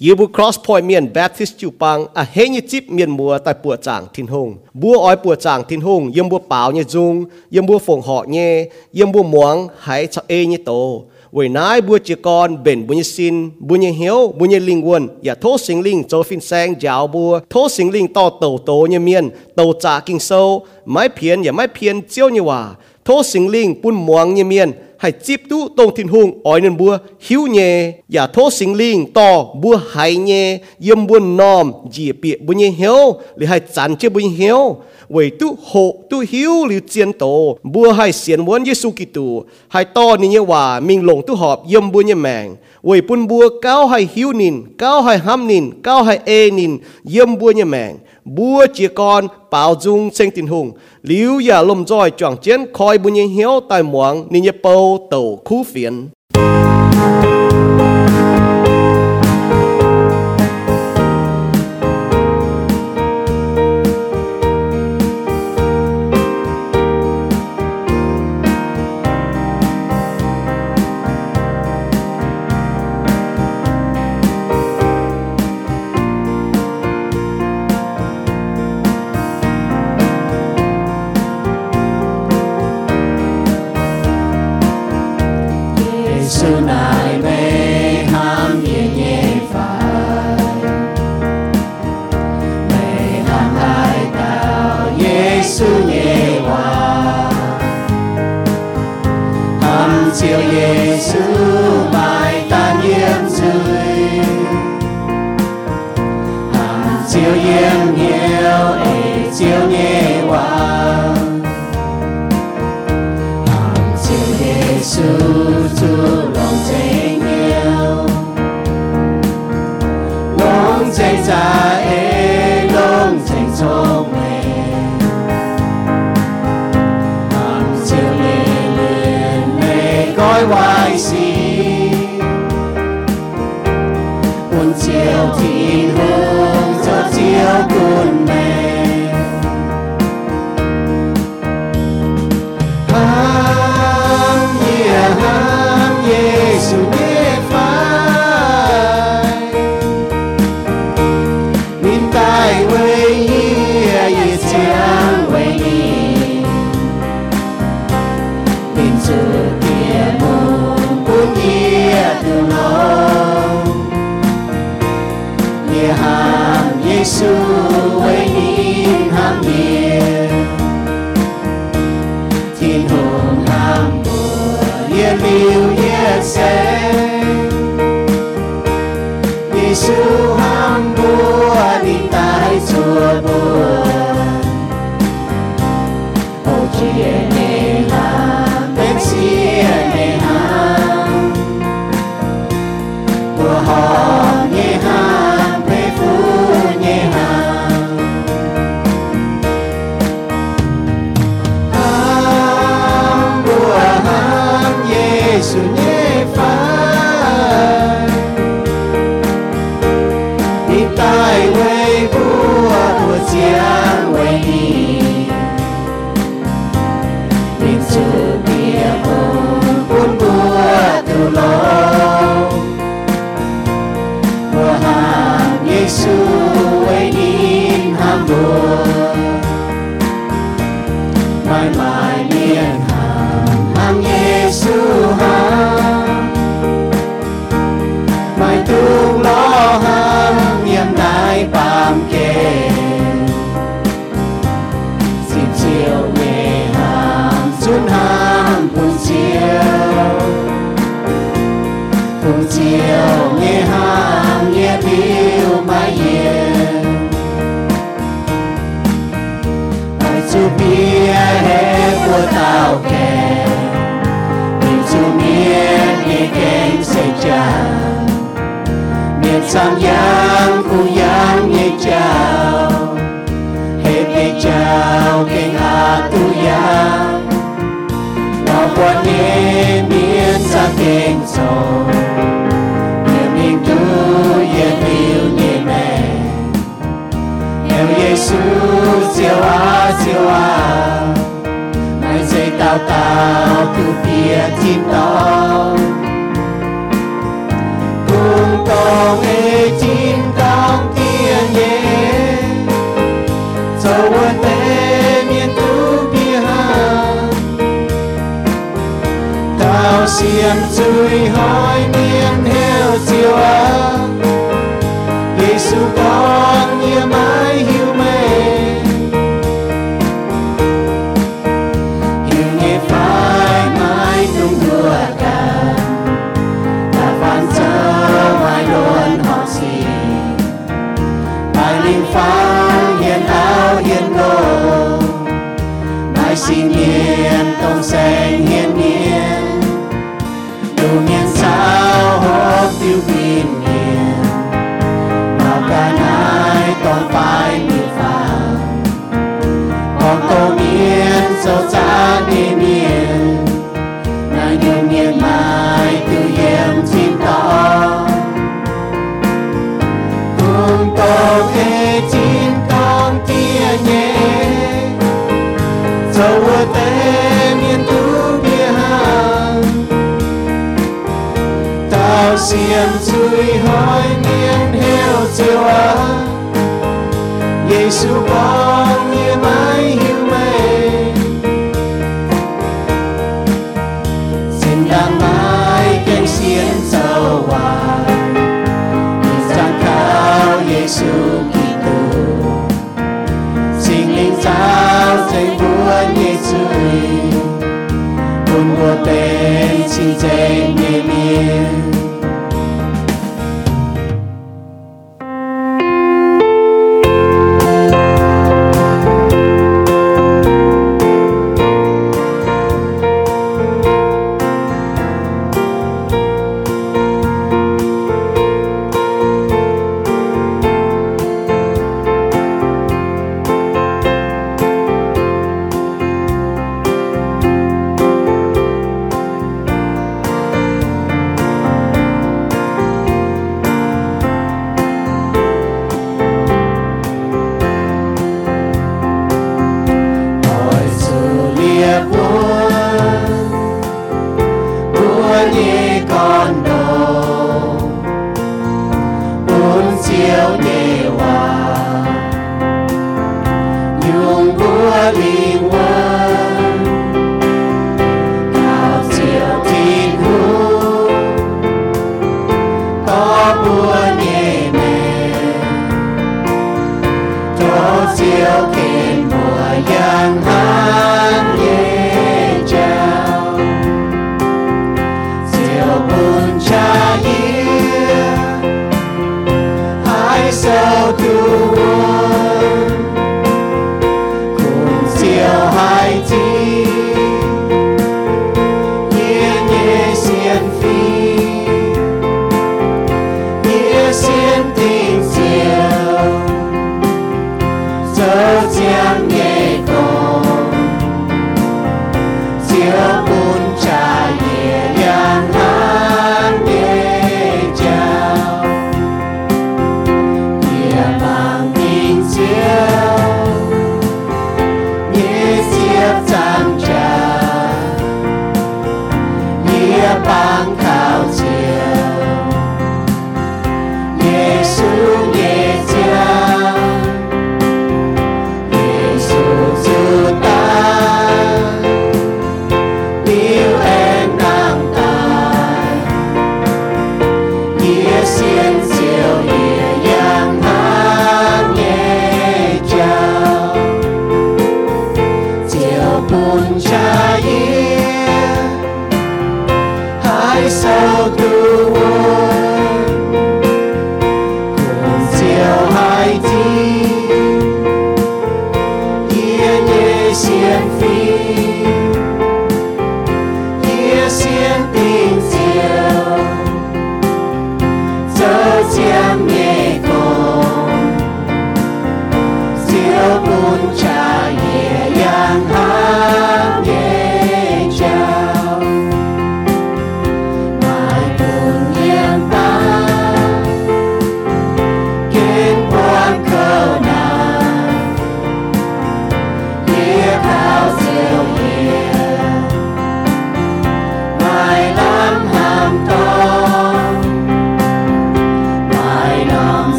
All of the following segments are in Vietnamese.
Yebu Cross Point miền Baptist Chu Pang à hê như chip miền mùa tại bùa tràng thiên hùng bùa ói bùa tràng thiên hùng yếm bùa bảo như dung yếm bùa phồng họ nhé yếm bùa muang hãy cho e ê như tổ vì nãy bùa chỉ con bền bùa như xin bùa như hiếu bùa như linh quân ya thô sinh linh cho phin sang giáo bùa thô sinh linh to tổ tổ như miền tổ trả kinh sâu mái phiền ya mái phiền chiếu như hòa thô sinh linh bùn muang như miền hay chip tu tông thiên hùng ỏi nên bua hiếu nhẹ giả thố sinh linh, to bua hãy nhẹ, yếm bua nòm, dì bịa bua nhẹ hiếu lì hay chán chế bua nhẹ hiếu vì tu hộ tu hiếu liu chiến tổ bua hãy xiên muốn Giêsu Kitô. Hãy to ni như hòa mình lồng tu họp, yếm bua như mèng vì bùn bua cao hãy hiếu nín, cao hãy ham nín, cao hãy ê nín, yếm bua như mèng bua chia con bảo dung sinh tình hùng liu ya lom roi chọn chiến khoi bùa như hiếu tại muang ni như bầu tổ khu phiền Giêsu chiều á chiều á mai dây tao tao cứu kia chim tao cùng tao nghe chim tao kia nhé cho quân tế miền tu kia ha tao xiêm chui hỏi miền heo chiều á Giêsu tao sâu xa đi miền là những miền lại từ hiểm chim to cùng tổ thế chín con kia nhé dấu ở tế miền tú bia hàng tao xiêm chui hỏi miền heo siêu á Giêsu con như mai hiu take me near.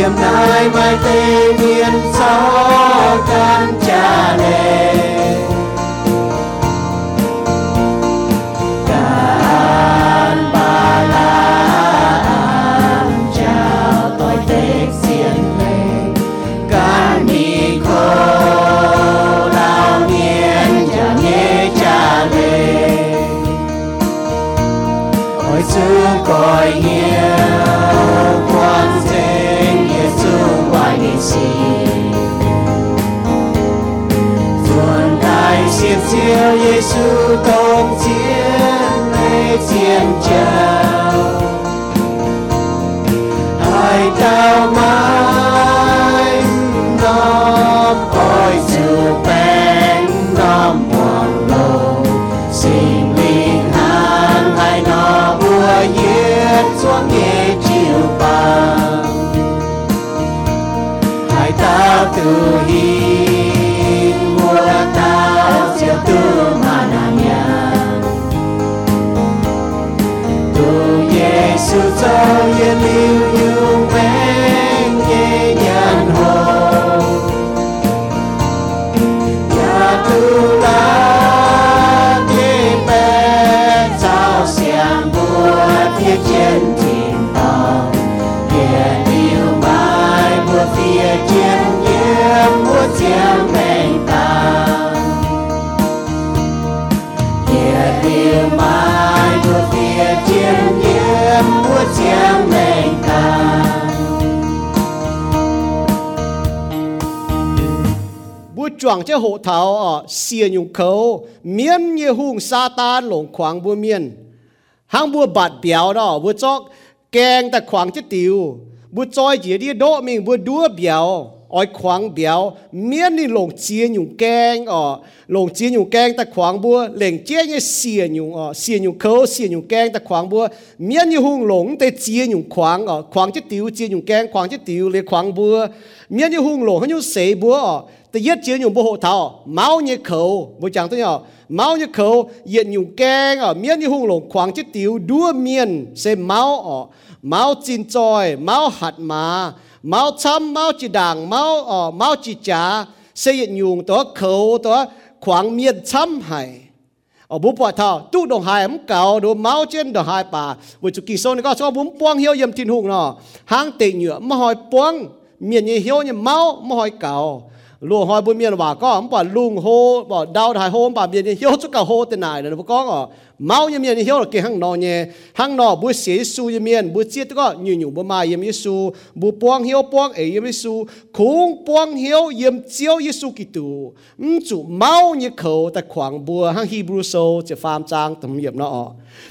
Niềm nay mai tê miền gió can cha lệ bua chuang che hộ thảo ở xìa nhung khâu miên như hung sa tan lồng khoáng bùa miên hang bùa bạt béo đó bùa chok keng ta khoáng che tiêu bùa choi chỉ đi đỗ mình bùa đua béo oi khoáng béo miên ni lồng chia nhung keng ở lồng chia nhung keng ta khoáng bùa lệnh chia như xìa nhung ở xìa nhung khâu xìa nhung keng ta khoáng bùa miên như hung lồng te chia nhung khoáng ở khoáng che tiêu chia nhung keng khoáng che tiêu le khoáng bùa miên như hung lồng hay như sấy bùa ở ta giết chứa nhung bộ hộ thảo, máu như khẩu. Bộ chẳng tôi nhỏ, máu như khẩu yết nhung keng ở miên như hung lồng khoảng chiếc tiểu đua miền xe máu máu chín tròi máu hạt mà máu chăm máu chỉ đảng máu máu chỉ trà xe yết nhung tớ khẩu, tớ khoảng miền chăm hải ở bố bỏ thảo, tu đồng hải ấm cầu đồ máu trên đồ hải bà. Với chủ kỳ sâu này có cho bốn buông hiệu yếm tin hùng nọ. Hang tệ nhựa mà hỏi buông miền như hiệu như máu mà hỏi cầu ลูกหอยบุญเมียนว่าก็ผมบอกลุงโฮบอกดาวถ่ายโฮมป่าเมียนเฮียวจุกกะโฮแต่ไหนเลยบอกก็เมาเมียนเฮียวเกี่ยหังนอเนี่ยหังนอบุเสียสูเมียนบุเจียตก็อยู่อยู่บุมาเยี่ยมยิสูบุปวงเฮียวปวงเอเยี่ยมยิสูคงปวงเฮียวเยี่ยมเจียวยิสูกิตูมจุเมาเนี่ยเขาแต่ขวางบัวหังฮีบรูโซจะฟาร์มจางตำเยียบเนาะ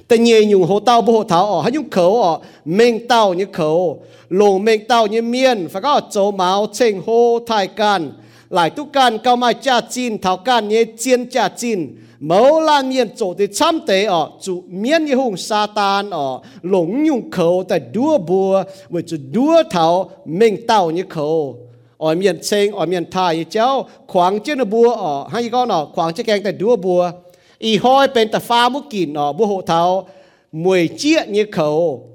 แต่เยี่ยอยู่โฮเต้าบุโฮเท้าอ๋อให้ยุ่งเขาอ๋อเมงเต้าเนี่ยเขาลงเมงเต้าเนี่ยเมียนฝากก็โจเมาเชงโฮไทยกัน lại tu can, cao mai cha chin, thảo can nhé, chiên cha chin. Mẫu lan miên chỗ thì chăm tế ở, chủ miên như hùng sa tan ở. Lồng nhung khẩu tại đua bùa, với chủ đua thảo, mình tàu như khẩu. Ở miền chênh ở miền thái như cháu, khoáng trên bùa ở. Hay con ở, khoáng trên keng tại đua bùa. Y hoi bên ta pha múc kín ở, bùa hộ thảo mùi chia như khẩu.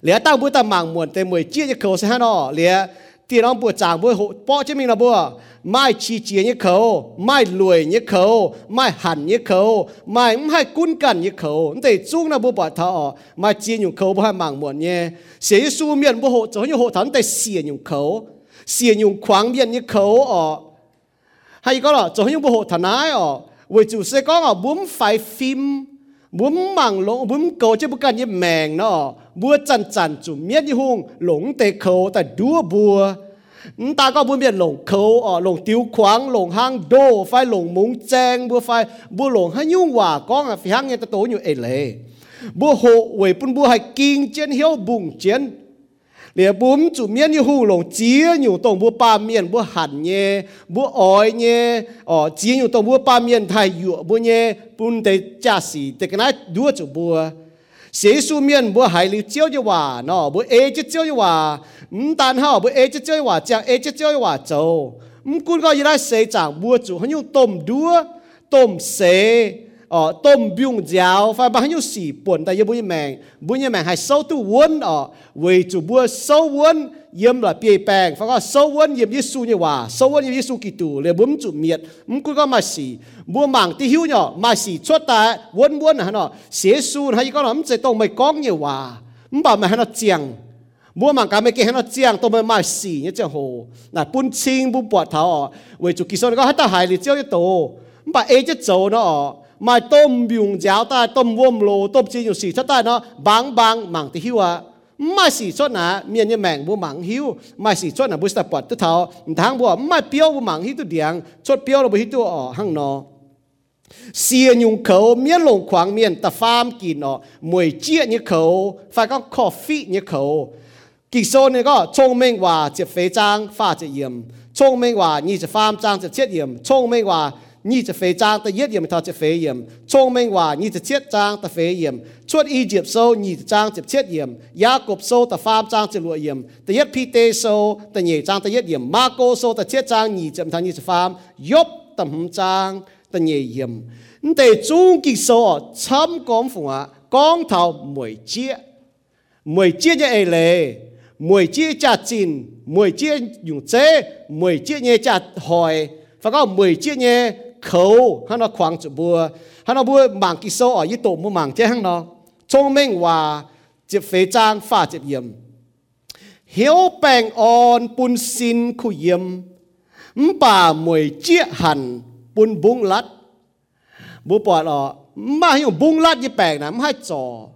Lẽ tao bùa ta mảng muộn tại mùi chia như khẩu sẽ hả nó lẽ tiền ông bùa chàng bùa hộ bỏ chứ mình là bùa mai chi chia như khẩu mai lùi như khẩu mai hẳn như khẩu mai không hay cún cẩn như khẩu để chung là bùa bỏ thọ mai chia nhung khẩu bùa hay mảng muộn nhé xế su miền bùa hộ cho như hộ thắng để xỉa nhung khẩu xỉa nhung khoáng miền như khẩu ở hay có là cho như bùa hộ thắng ái ở vì chủ sẽ có ở bốn phải phim muốn mảng lỗ muốn cầu chứ bùa cần như mèng nó bùa chăn chăn chủ miết như hung lũng tê khâu tại đua bùa ta có buôn biển lồng khâu ở ờ, lồng tiêu khoáng lồng hang đô phải lồng múng cheng bua phải bua lồng hay nhung hòa con à phải hang nghe ta tối như ê lệ bua hộ về bún bua hay kinh chiến hiếu bùng chiến lìa búm chủ miên như hù lồng chia nhiều tổng búa ba miền búa hẳn nhé, búa ói nhé ờ, ở chia nhiều tổng búa ba miền thay dụ búa nhé, bún tê cha sĩ tê cái nát đua chủ búa. Sĩ su miên, búa hải lưu chiếu cho hòa nó búa ê chứ chiếu hòa. Ừm, tàn hao búa ê chứ chiếu hòa chàng ê chứ chiếu hòa châu ừm, cún coi gì đó sĩ búa chủ hắn nhiều tổng đua tổng ở tôm biung giáo phải bao nhiêu sĩ buồn tại bùi mèn bùi mèn hay sâu tu vốn ở ờ. vì chủ bùa sâu vốn yếm là bề bèn phải có sâu vốn yếm Giêsu như hòa sâu vốn yếm Giêsu tu, để bùm chủ miệt mũ cứ có mà sĩ bùa mảng tí hiu nhỏ mà sĩ chốt ta vốn vốn hả nó. Giêsu hay có lắm sẽ tông mày con như hòa mũ bảo mày hả nó chiang mua mà mày kia hả nó chiang tông mới mà xì như chàng hồ. Là bún chinh bún bọt thảo ở vì chủ kỳ sau nó hết ta hài liệt chiếu như tổ. Bảo ấy chết chỗ nó มางที่หิวเนาะมาสี่ชดแต่วนวนนะเนาะเสียสูให้ก็เนาะมันจะต้องไม่ก้องเนี่ยว่ามันบอกมาให้เนาะเจียง mua mang cái mấy cái nó chiang tôi mới mai xì như chẳng hồ là bún chinh bún bọt thảo vì chủ kỳ số nó hết ta hại li chiếu cái tổ bà ấy chứ dầu nó mà tôm biung giáo ta tôm vôm lô tôm chi nhiều xì cho ta nó bang bang mang tí hiu à mai xì chốt nà miền như mèng bố mang hiu mai xì chốt nà bố sa bọt tức thảo tháng bố mai biếu bố mang hiu tu điang chốt biếu là bố hiu tu ở hang nó xìa nhung khẩu miên lồng khoáng miên ta farm kỳ nó mùi chia như khẩu phải có coffee như khẩu กิโซนี่ก็ชงเมงว่าจะเฟจางฟ้าจะเยี่ยมชงเมงว่านี่จะฟาร์มจางจะเช็ดเยี่ยมชงเมงว่า นี่จะเฟจางแต่เย็ดเยี่ยม他จะเฟเยี่ยมชงเมงว่านี่จะเช็ดจางแต่เฟเยี่ยมชวดอียิปต์โซนี่จะจางจะเช็ดเยี่ยมยากบโซแต่ฟาร์มจางจะรวยเยี่ยมแต่เย็ดพีเตโซแต่เหย่จางแต่เย็ดเยี่ยมมาโกโซแต่เช็ดจางนี่จะทางนี่จะฟาร์มยบแต่หจางแต่เหย่เยี่ยมแต่จงกิโซช้ำกองฝัวกองเท่ามวยเจี๊ยมวยเจี๊ยจะเอเลย mùi chia chả chín mùi chia dùng chế mùi chia nhẹ chả hỏi và có mùi chia nhẹ khâu hắn nó khoảng chục bùa. Hắn nó bùa mảng kí sâu ở ít tổ mua mảng thế hắn nó. Thông minh hòa chụp phế trang, phá chụp yếm hiếu bèn on bun xin khu yếm bà mùi chia hẳn bun bung lát. Bố bỏ lọ, mà hiểu bung lát như bèn nắm hai trò.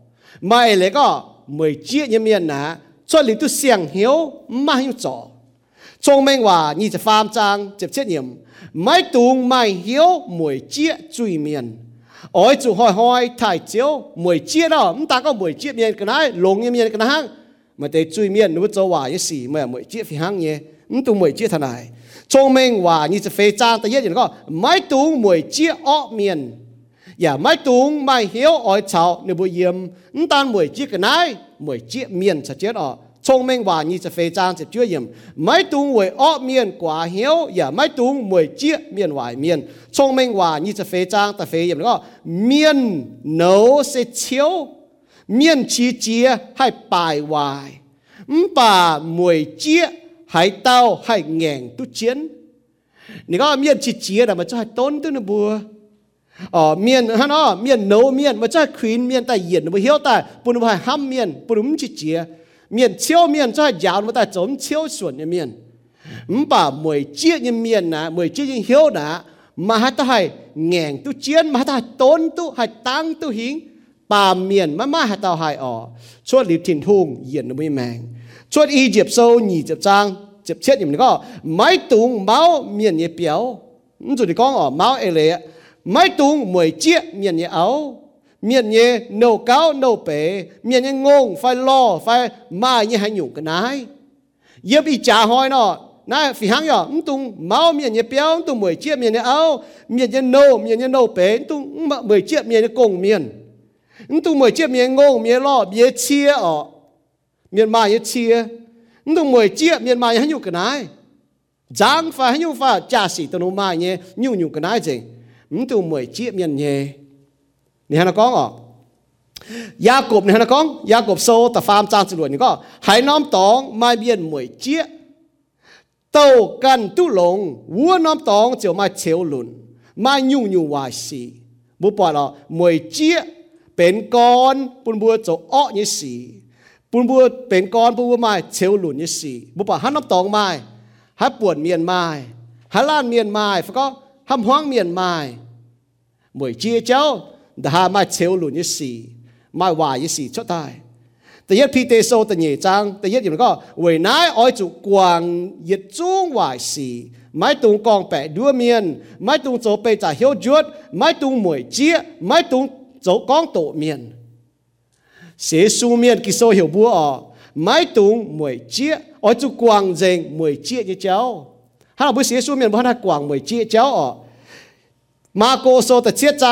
Mà ấy lấy có mùi chia như miền nà, cho lý tu xiang hiếu, mà hiểu trò. Thông minh hòa, nhìn chụp phàm trang chụp chết yếm mấy tuồng mai hiếu mùi chia chui miền. Ôi, chủ hỏi hỏi thải chiếu mùi chia đó, chúng ta có mùi chia miền cái này lồng như miền cái này mà để chui miền, nó cho hòa như xì mà mùi chia phi hăng nhé chúng tôi mùi chia thằng này. Trong mình hòa như sẽ phê trang ta nhất có, mấy tuồng mùi chia ọ miền. Và mấy tuồng mai hiếu, ôi, chào, nếu bùi yếm, chúng ta mùi chia cái này mùi chia miền sẽ chết ọ 聪明话你就非常之专业，每东为恶面挂晓，也每东为接面外面。聪明话你就非常的非常个面脑是超，面直接还败坏，唔把每接还到还硬都尖。你讲面直接的嘛，就还短短的不？哦，面哈喏，面脑面嘛，就还宽面，但眼不晓得，不能还黑面，不能直接。miền chiếu miền cho giáo mà ta chống chiếu chuẩn như miền. Mà bà mười chiếc như miền nà mười chiếc như hiếu nà mà hát ta hay ngẹn tu chiến mà hát ta tốn tu hay tăng tu hiến bà miền mà mà hát ta hay ở. Cho lý thịnh hùng yên nó mới mang, cho y dịp sâu nhị dịp trang dịp chết như mình có mái tùng máu miền như béo. Rồi thì con ở máu ấy lệ mái tùng mười chiếc miền như áo miền nhé nấu cao nấu bể. Miền nhé ngông phải lo, phải mai nhé hay nhung cái nái. Giờ bị trả hỏi nó nãy phi hàng nhỏ tung máu miền nhé béo tung mười chiếc miền nhé áo miền nhé nấu miền nhé nấu bể tung mười chiếc miền nhé cùng miền tung mười chiếc miền ngông miền lo miền chia ở. Miền mai nhé chia. Tung mười chiếc miền mai hay nhung cái nái. Giang phải hay nhung phải trả sĩ tao mai nhé nhung nhung cái nái gì tung mười chiếc miền nhé นี่ฮะนะก้องอ๋อยากบนี่ฮะนะก้องยากบโซแต่ฟาร์มจานสรวจนี่ก็หายน้อมตองไม่เบียนหมวยเจี๊ยเต้ากันตุหลงวัวน้อมตองเจียวมาเฉียวหลุนมายุ่งยุ่งวายสีบุปผาเราหมวยเจี๊ยเป็นก้อนปุ่นบัวโจอ้อยี่สีปุ่นบัวเป็นก้อนปุ่นบัวไม้เฉียวหลุนยี่สีบุปผาหันน้อมตองไม้ฮัปวดเมียนไม้ฮัล้านเมียนไม้ฟก็ทำห้องเมียนไม้หมวยเจี๊ยเจ้า ดาไม้เชลหลุนยี่สีไม้วายยี่สีชดตายแต่ยัดพีเตโซแต่เหย่จังแต่ยัดอย่างก็เวนายอ้อยจุกวางยัดจุ้งวายสีไม่ตุงกองแปะดัวเมียนไม่ตุงโจไปจ่าเฮียวจวดไม่ตุงมวยเจียไม่ตุง dấu con tổ miền sẽ su miền kỳ sô hiểu búa ở mái tung mười chia ở chú quang dành mười chia như cháu hắn là bữa sẽ su miền bữa hắn quang mười chia cháu ở mà cô sô ta chết trang nhị chậm thành nhị phàm Giêsu con ở sẽ yếm miền như hiếu ham chuột như cháu bún miền mãi ui vì chủ miền yếm hiếu của nhiều ham chuột hoài xì hiện xia hiện ton dấu trả tài miền hiện áo hiện gỗ máu cái nái dấu hoài đua miền chấm luôn hỏng cái xì mùi chia con hòa hú chênh hồ mai quân chỉnh hồ nái tê yết trung hoài xì xây yếm miền như hiếu ham cho tài bún miền mãi ui bữa yêu miền nào bữa ham y chỉ con tê na dấu hoài xì tôm xì ọ nì có mùi chia ya phi hang nhé máu cái nái phải hang nhẹ châu hoài xì phải hang nhẹ đua miên phải hang nhẹ mluồn hòn xì phải hang nhẹ con hoa hu phải hang nhẹ chèn hồ phải hang nhẹ cũng cũng chín hồ phải hang nhẹ bùa yêu miên nó bùa cho yên nhiều chuốiแต่ก็โอ้โจnhiều chuối nó tại cao hồ tệ thiên hùng nhé hòa bùa bùa mạng thật chuối nè bùa bọt ọ nhưng tại trung phải hang chỗ nhiều na yếm hiếu cho tại Giêsu con ọ vì nãy yốp này có chỉ chia như cháu hai bún tại hùng như miên nếu chỉ chia là hai hỏiกันnhư mèn như miên ọ chỉ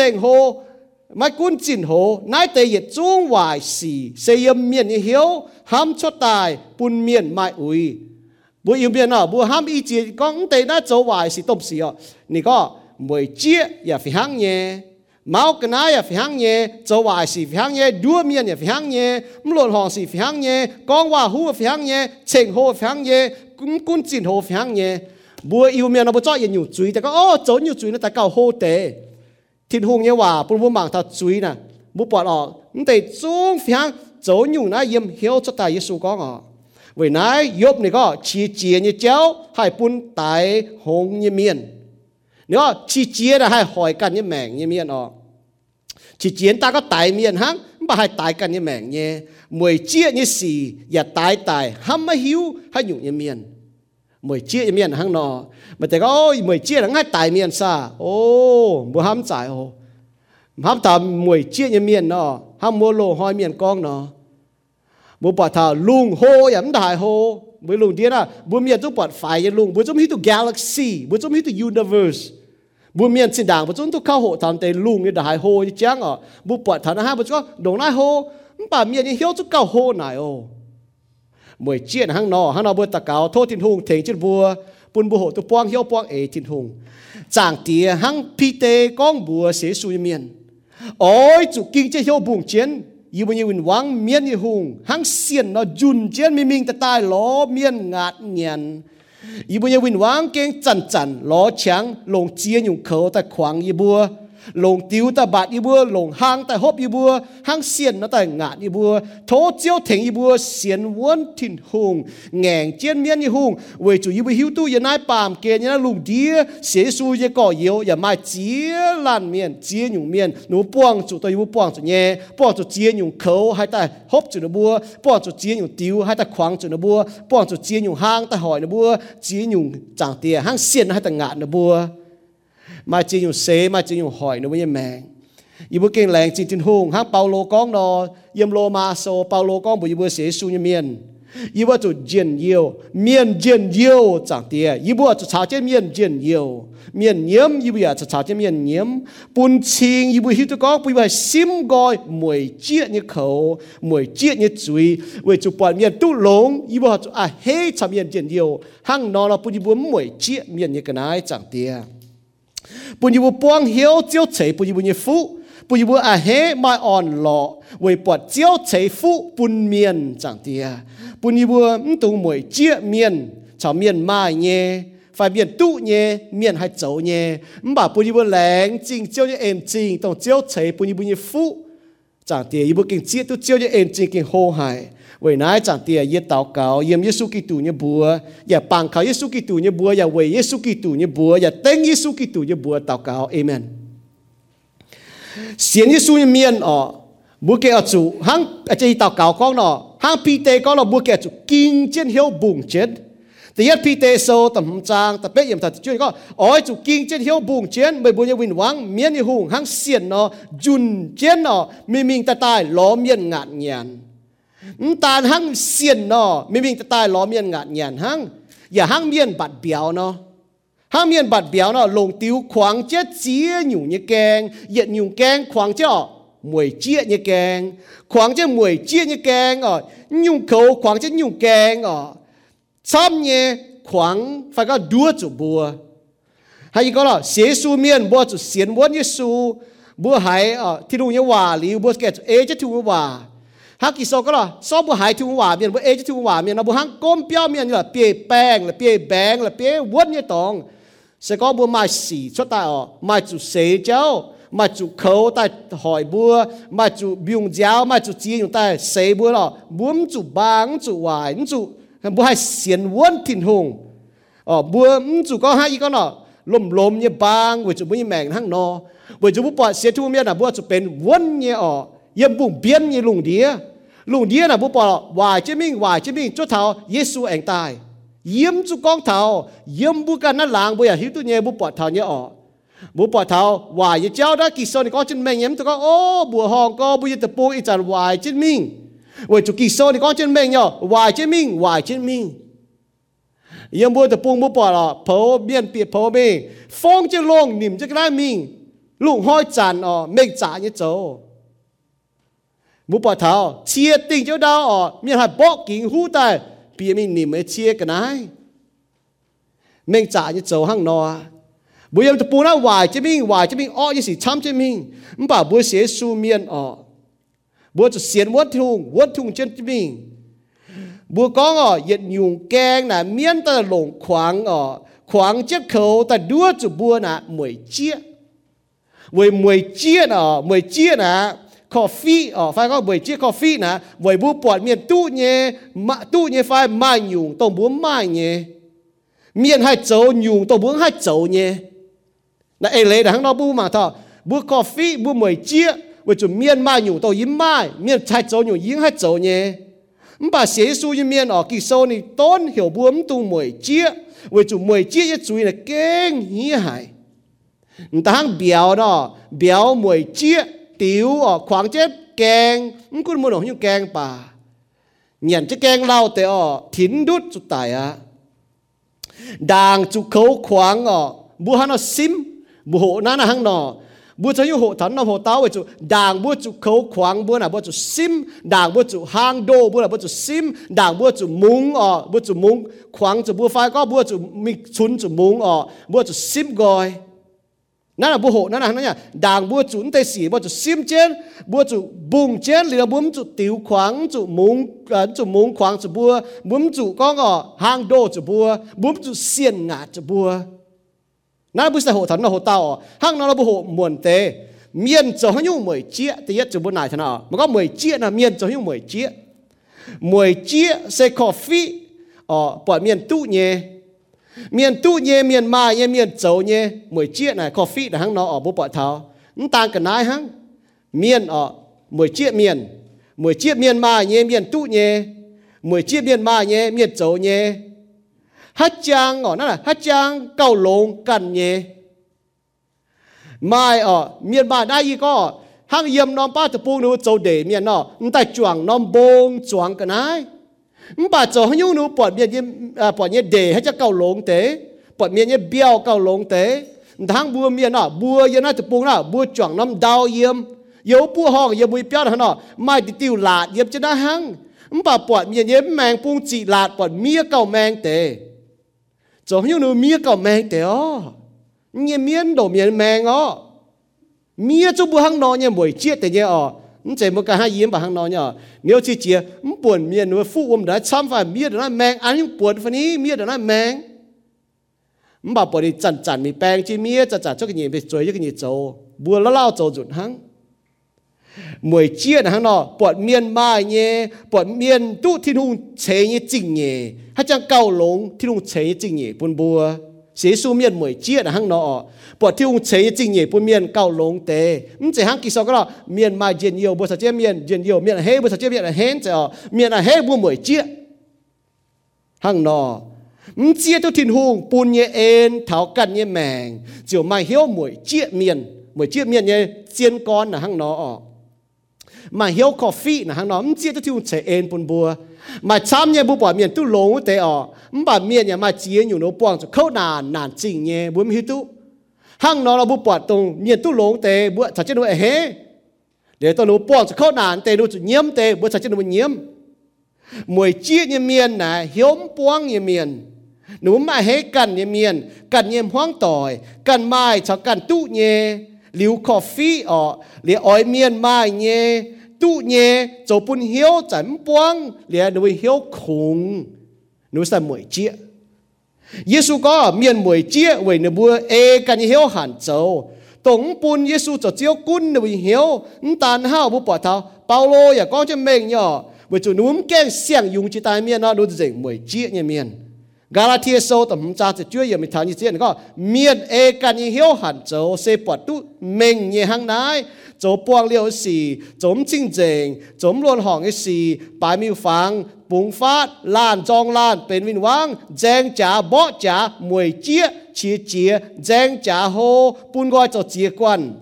chiến ta mai cún chín hồ nái tê yết chung hoài xì xây yếm miền y hiếu, ham cho tài bùn miền mai ui bùi yếm miền à bùi ham y chỉ con tê nái châu hoài xì tôm xì ạ nì có, mười chia ya phi hăng nhé máu cái nái ya phi hăng nhé châu hoài xì phi hăng nhé đua miền ya phi hang nhé mượn hòn xì phi hăng nhé con hoa hú phi hăng nhé chèn hồ phi hăng nhé cún cún chín hồ phi hăng nhé bùi yếm miền à bùi cho yếm nhiều chuối แต่ có, ô chỗ nhiều chuối nó tại cao hồ tê าโหทำเตลุงนี่ได้โหนี่จ้างอ่ะบุปวดฐานะฮะบุจก็ดงนายโหมันป่าเมียนี่เหี้ยวจุกเก้าโหไหนโอ้มวยเจียนห้างนอห้างนอเบอร์ตะเกาโทษทินหุงเถงจิตบัวปุ่นบุโหตัวป้องเหี้ยวป้องเอทินหุงจางเตียห้างพีเตก้องบัวเสียสุยเมียนโอ้ยจุกกิ้งเจ้าเหี้ยวบุงเจียนยีบุญยีวินวังเมียนยีหุงห้างเสียนเนาะจุนเจียนมีมิงตะตายล้อเมียน mới chia miền hang nọ. Mà thấy có mười chia là ngay tại miền xa. Ô mua hám giải ô hám tạm mười chia như miền nọ, hám mua lô hoi miền con nọ. Mua bỏ thảo lùng hô yếm đại hô. Với lùng điên à bữa miền chúng bỏ phải như lùng bữa chúng hít tụ galaxy bữa chúng hít tụ universe. Bữa miền xin đảng bữa chúng tụ khao hộ thằng tây lùng như đại hô như chán à. Bữa bỏ thảo nó hai bữa chúng đồng lại hô bà miền như hiếu chúng cao hô này ô mười chiên hang nọ hang nọ bơi tạc cáo, thô tin hùng thèn chiết bùa, bùn bùa hộ tu poang hiếu poang ế tin hùng. Chàng tía hang pi tê con bùa xế suy miền. Ôi chủ kinh chế hiếu bùng chiến yêu bao nhiêu win wang miền như hùng. Hang xiên nó jun chiến mi mình ta tai, ló miền ngạt nhèn yêu bao nhiêu win wang keng chằn chằn ló cháng lồng chia nhung khẩu ta khoang yêu bùa lồng tiêu ta bát y bùa lồng hang ta hốp y bùa hang xiên nó ta ngạn y bùa thố chiếu thỉnh y bùa xiên won thìn hùng ngẹn chiên miên y hùng. Về chủ y bùa hiu tu y nai pam kê nhá lùng đía xế su y cỏ yếu y mai chia lan miên chia nhung miên. Nú buông chủ tôi y bua buông chủ nhẹ buông chủ chia nhung khấu hay ta hốp chủ nó bùa buông chủ chia nhung tiêu hay ta khoáng chủ nó bùa buông chủ chia nhung hang ta hỏi nó bùa chia nhung chẳng tiền hang xiên hay ta ngạn nó bùa mà chỉ dùng xế, mà chỉ dùng hỏi nó mới mẹ. Yêu bữa kinh lành chỉ tin hùng hang Paulo con nó yếm lô ma so Paulo con bữa bữa xế su như miền. Yêu bữa chủ diện yêu miền diện yêu chẳng tiề yêu bữa chủ cháo chết miền diện yêu miền nhiễm yêu bữa chủ cháo chết miền nhiễm bún chiên yêu bữa hiếu tôi con bữa bữa sim gọi mùi chiết như khẩu, mùi chiết như chuối. Với chủ bọn miền tu lông yêu bữa chủ à hết chả miền diện yêu hang nó là bữa bữa mùi chiết miền như cái này chẳng tiề ปุญญบุปวงเหียวเจียวเฉยปุญญบุญฟูปุญญบุอาเฮมาอ่อนหล่อเวยปวดเจียวเฉยฟูปุนเมียนจังเตียปุญญบุมตุงมวยเจียเมียนชาวเมียนมาเย่ฝ่ายเมียนตุเย่เมียนให้เจ้าเย่มบ่าปุญญบุแหลงจริงเจียวเอ็มจริงต้องเจียวเฉยปุญญบุญฟูจังเตียยิ chẳng tiền yêu kinh chia tu chiêu như em chỉ kinh hô hài. Vậy nãy chẳng tiền yêu tàu cầu yêu Giêsu Kitô như búa giờ bằng cầu Giêsu Kitô như búa giờ vậy Giêsu Kitô như búa giờ tên Giêsu Kitô như búa tàu cầu amen. Xiên Giêsu như miên ở bùa kia chủ hăng à, chỉ tàu cầu con nọ hăng pi tê con là bùa kia chủ, kinh trên hiếu bùng chết. แต่ยัดพี่เตโซตัมจางตัเป๊ะยมตัดจุนก็อ๋อยจุกิงเจนเฮียวบุงเจนไม่บุญยวินวังเมียนยหุงหังเสียนเนาะจุนเจนเนาะมีมิงตาตายล้อเมียนงาดเงียนตาหังเสียนเนาะมีมิงตาตายล้อเมียนงาดเงียนหังอย่าหังเมียนบัดเบียวเนาะห้ามเมียนบัดเบียวเนาะลงติ้วขวางเจ๊เจี๊ยหยู่เนี่ยแกงเหยียดหยู่แกงขวางเจ๊อมวยเจี๊ยเนี่ยแกงขวางเจ๊มวยเจี๊ยเนี่ยแกงอ๋อหยู่เขาขวางเจ๊หยู่แกงอ๋อ xăm nhé, khoảng phải có đua chủ bùa. Hay có là xế su miên, bùa chủ xiên bùa như su, bùa hải ở ờ, thì đúng như hòa lý, bùa kẹt ế chứ thu hòa. Hắc kỳ sau có là sau bùa hải thu hòa miên, bùa ế chứ thu hòa miên, là bùa hăng côm piao miên là bia bèng là bia bèng, là bia vốn như tòng. Sẽ có bùa mai xỉ cho ta ở mai chủ xế cháu mai chủ khâu ta hỏi bùa, mai chủ biung giáo mai chủ chi chúng ta xế bùa là bùm chủ bang chủ hoài chủ bố hai xiên vốn thìn hùng. Ờ bố chú ừ, có hai con nọ lồm lồm như bang với chú bố như mèn hăng nọ với chú bố bỏ xe chú miên là bố chú bền vốn như ờ yếm bụng biến như lùng đĩa. Lùng đĩa là bố bỏ ờ, hoài chứ mình hoài chứ mình cho thảo Giêsu ảnh tài. Yếm chú con thảo, yếm bố cả nát làng bố à hiểu tôi nhé bố bỏ thảo như ờ. Bố bỏ thảo, hoài như cháu đã kỳ sau này có chân mèn yếm tôi có, ô, bùa hòn có bố như tập bố ít chả hoài chứ mình với chủ kỳ sau này có chân mèng nhở hoài chế minh hoài chế minh ยังบัวตะปุงบัวปอละเพอเบียนเปียเพอเบฟองจะลงนิ่มจะกระมิงลุงห้อยจันอ๋อเมฆจ่าเนี่ยโจบัวปอเท้าเชียติงเจ้าดาวอ๋อมีหาบอกกิ่งหูแต่เปียมิงนิ่มไอเชียกันไหนเมฆจ่าเนี่ยโจห้างนอบัวยังตะปูนะวายจะมิงวายจะมิงอ้อยี่สิช้ำจะมิงมันป่าบัวเสียสูเมียนอ๋อ บัวจะเสียนวัดทุงวัดทุงเจนจะมิง bùa con ở yết nhung keng là miên ta lồng khoáng ở khoáng chiếc khẩu ta đua chủ bùa là mười chia với mười chia ở mười chia là coffee ở phải có mười chia coffee là với bùa bọt miên tu nhé mà tu nhé phải mai nhung tông bùa mai nhé miên hai chấu nhung tông bùa hai chấu nhé là ấy lấy là nó bùa mà thọ bùa coffee bùa mười chia với chủ miên mai nhung tông yếm mai miên hai chấu nhung yếm hai chấu nhé 唔把写书一面哦，其实你当晓不唔都每节，为做每节一注意嚟惊喜系，唔当表咯，表每节屌哦，狂节惊，唔估冇人用惊吧？人即惊嬲แต่哦， 天ดุจุดตายอ่ะด่างจุเขาขวางอ๋อบุหันอ๋อซิมบุโหนั่นนะหังหนอ bữa cho hộ thắn nó hộ tao với chủ đàng bữa chủ khấu khoáng bữa nào bữa chủ sim đàng bữa chủ hang đô bữa nào bữa chủ sim đàng bữa chủ mung ờ bữa chủ mung khoáng chủ bữa phai có bữa chủ mi chun chủ mung ờ bữa chủ sim gọiนั่นน่ะบุหนั่นน่ะนั่นน่ะด่างบัวจุนเตสีบัวจุซิมเจนบัวจุบุงเจนหรือบุ้มจุติวขวางจุมุงจุมุงขวางจุบัวบุ้มจุก็ก็หางโดจุบัวบุ้มจุเสียนงาจุบัว na bu sa ho than na ho tao à? hang na bu ho muan te miên cho hắn nhung mười chia thì nhất chừng bữa này thế nào? Mà có mười chia là miên cho nhung mười chia mười chia sẽ coffee ờ bỏ miên tu nhé miên tu nhé miên mai nhé miên dầu nhé mười chia này coffee là hắn nó ở bố bỏ tháo. Nó ta cần nói hắn miên ở mười chia miên. Mười chia miên mai nhé miên tu nhé mười chia miên mai nhé miên dầu nhé hát chang ở nó là hát chang cầu lông cần nhé mai ở miền Bắc đây gì có hang yếm nom ba tập buông nó châu để miền nọ tại chuồng nom bông chuồng cái này bà châu hang nó bọt miền yếm à, bọt như để hết cho cầu lông tế bọt miền như biao cầu lông tế. Thang bùa miền nọ, bùa yếm nó tập buông nọ, bùa chuồng nom đau yếm yếu bùa hong yếm bùi biao nọ, mai đi tiêu lạt yếm cho nó hang bà bọn miền như mang buông chỉ lạt bọn mía cầu mang tế cho hiu nu mía cầu mang tế ó. Nhẹ miên đồ miên mang ó mía chú bu hăng nó nhẹ buổi chiết thế nhé ó. Nó chạy một cái hai yếm bà hăng nó nhở nếu chỉ chia nó buồn miên nó phụ ôm đã chăm phải mía đó mang ăn những buồn phần ní mía đó mang nó bảo buồn đi chặn chặn mi bang chỉ mía chặn chặn cho cái gì bị chơi cho cái gì châu buồn lao lao châu rụt hăng mùi chia là hăng nọ, bọn miên mai nhé bọn miên tu thiên hùng chế nhé chỉnh nhé hát chẳng cao lông thiên hùng chế nhé chỉnh nhé buồn bùa. Xế su miên mùi chia là hăng nọ, bọn thiên hùng chế nhé chỉnh nhé bún miên cao lông tê. Ừm chế hăng kỳ sau cái đó miên mai diện nhiều bùa sao chế miên diện nhiều miên là hê bùa sao chế miên là chế chứ miên là hê bùa mùi chia hăng nọ. Ừm chia tu thiên hùng buồn nhé ên tháo cằn nhé mèng chiều mai hiếu mùi chia miên mùi chia miên nhé chiên con là hăng nọ mà hiếu cà phê nà hàng nó không chia cho tiêu chế em bún bùa. Mà chăm nhé bùa bỏ miền tu lồng tế ở mà miền nhà mà chia nhiều nó bỏng cho khâu nà nản chỉnh nhé bùa mi tu hàng nó là bùa bỏ tung miền tu lồng tế bùa chả chết nó hế. Để tôi nó bỏng cho khâu nản tế nó nhiễm tế bùa chả chết nó nhiễm. Mùi chia như miền nà hiếu bỏng như miền. หนูมาให้กันเยเมียน tu กันไม้ชอกันตู้เย liu coffee ở liu ỏi miền mai nhé tu nhé cho bún hiếu chẳng buông liu nuôi hiếu khủng nuôi sẽ mùi chia Giêsu có miền mùi chia với nửa bùa ê cần hiếu hẳn châu tổng bún Giêsu cho chiếu cún nuôi hiếu tàn hao bù bỏ thao Paulo ya có cho mình nhỏ với chủ núm keng xiang dùng chỉ tai miền nó đối với mùi chia như miền Galatia sâu tầm cha sẽ chưa yếm thằng như thế có miền ê can như hiếu hẳn châu sẽ bỏ tu mình như hàng nái châu buông liêu xì chống chính trình chống luôn hỏng cái xì bài miêu phang bùng phát lan trong lan bên vinh vang giang trả bỏ trả mùi chia chia chia giang trả hô bún gọi cho chia quan หันเมียนติ้วกวินกับจุนโจว่าอีสีนายเตว่ายีก้องบัวมาบัวจีเนี่ยอีจันเย่ก้องจุนหายเต้าโจนยุงสีไม่ตู้ทินหงโจเจียวกุนบัวเปาโลก้องบัวกาลาเทียแซงอีจูปางเมียนออกมวยเจี๊ยเสียดยุง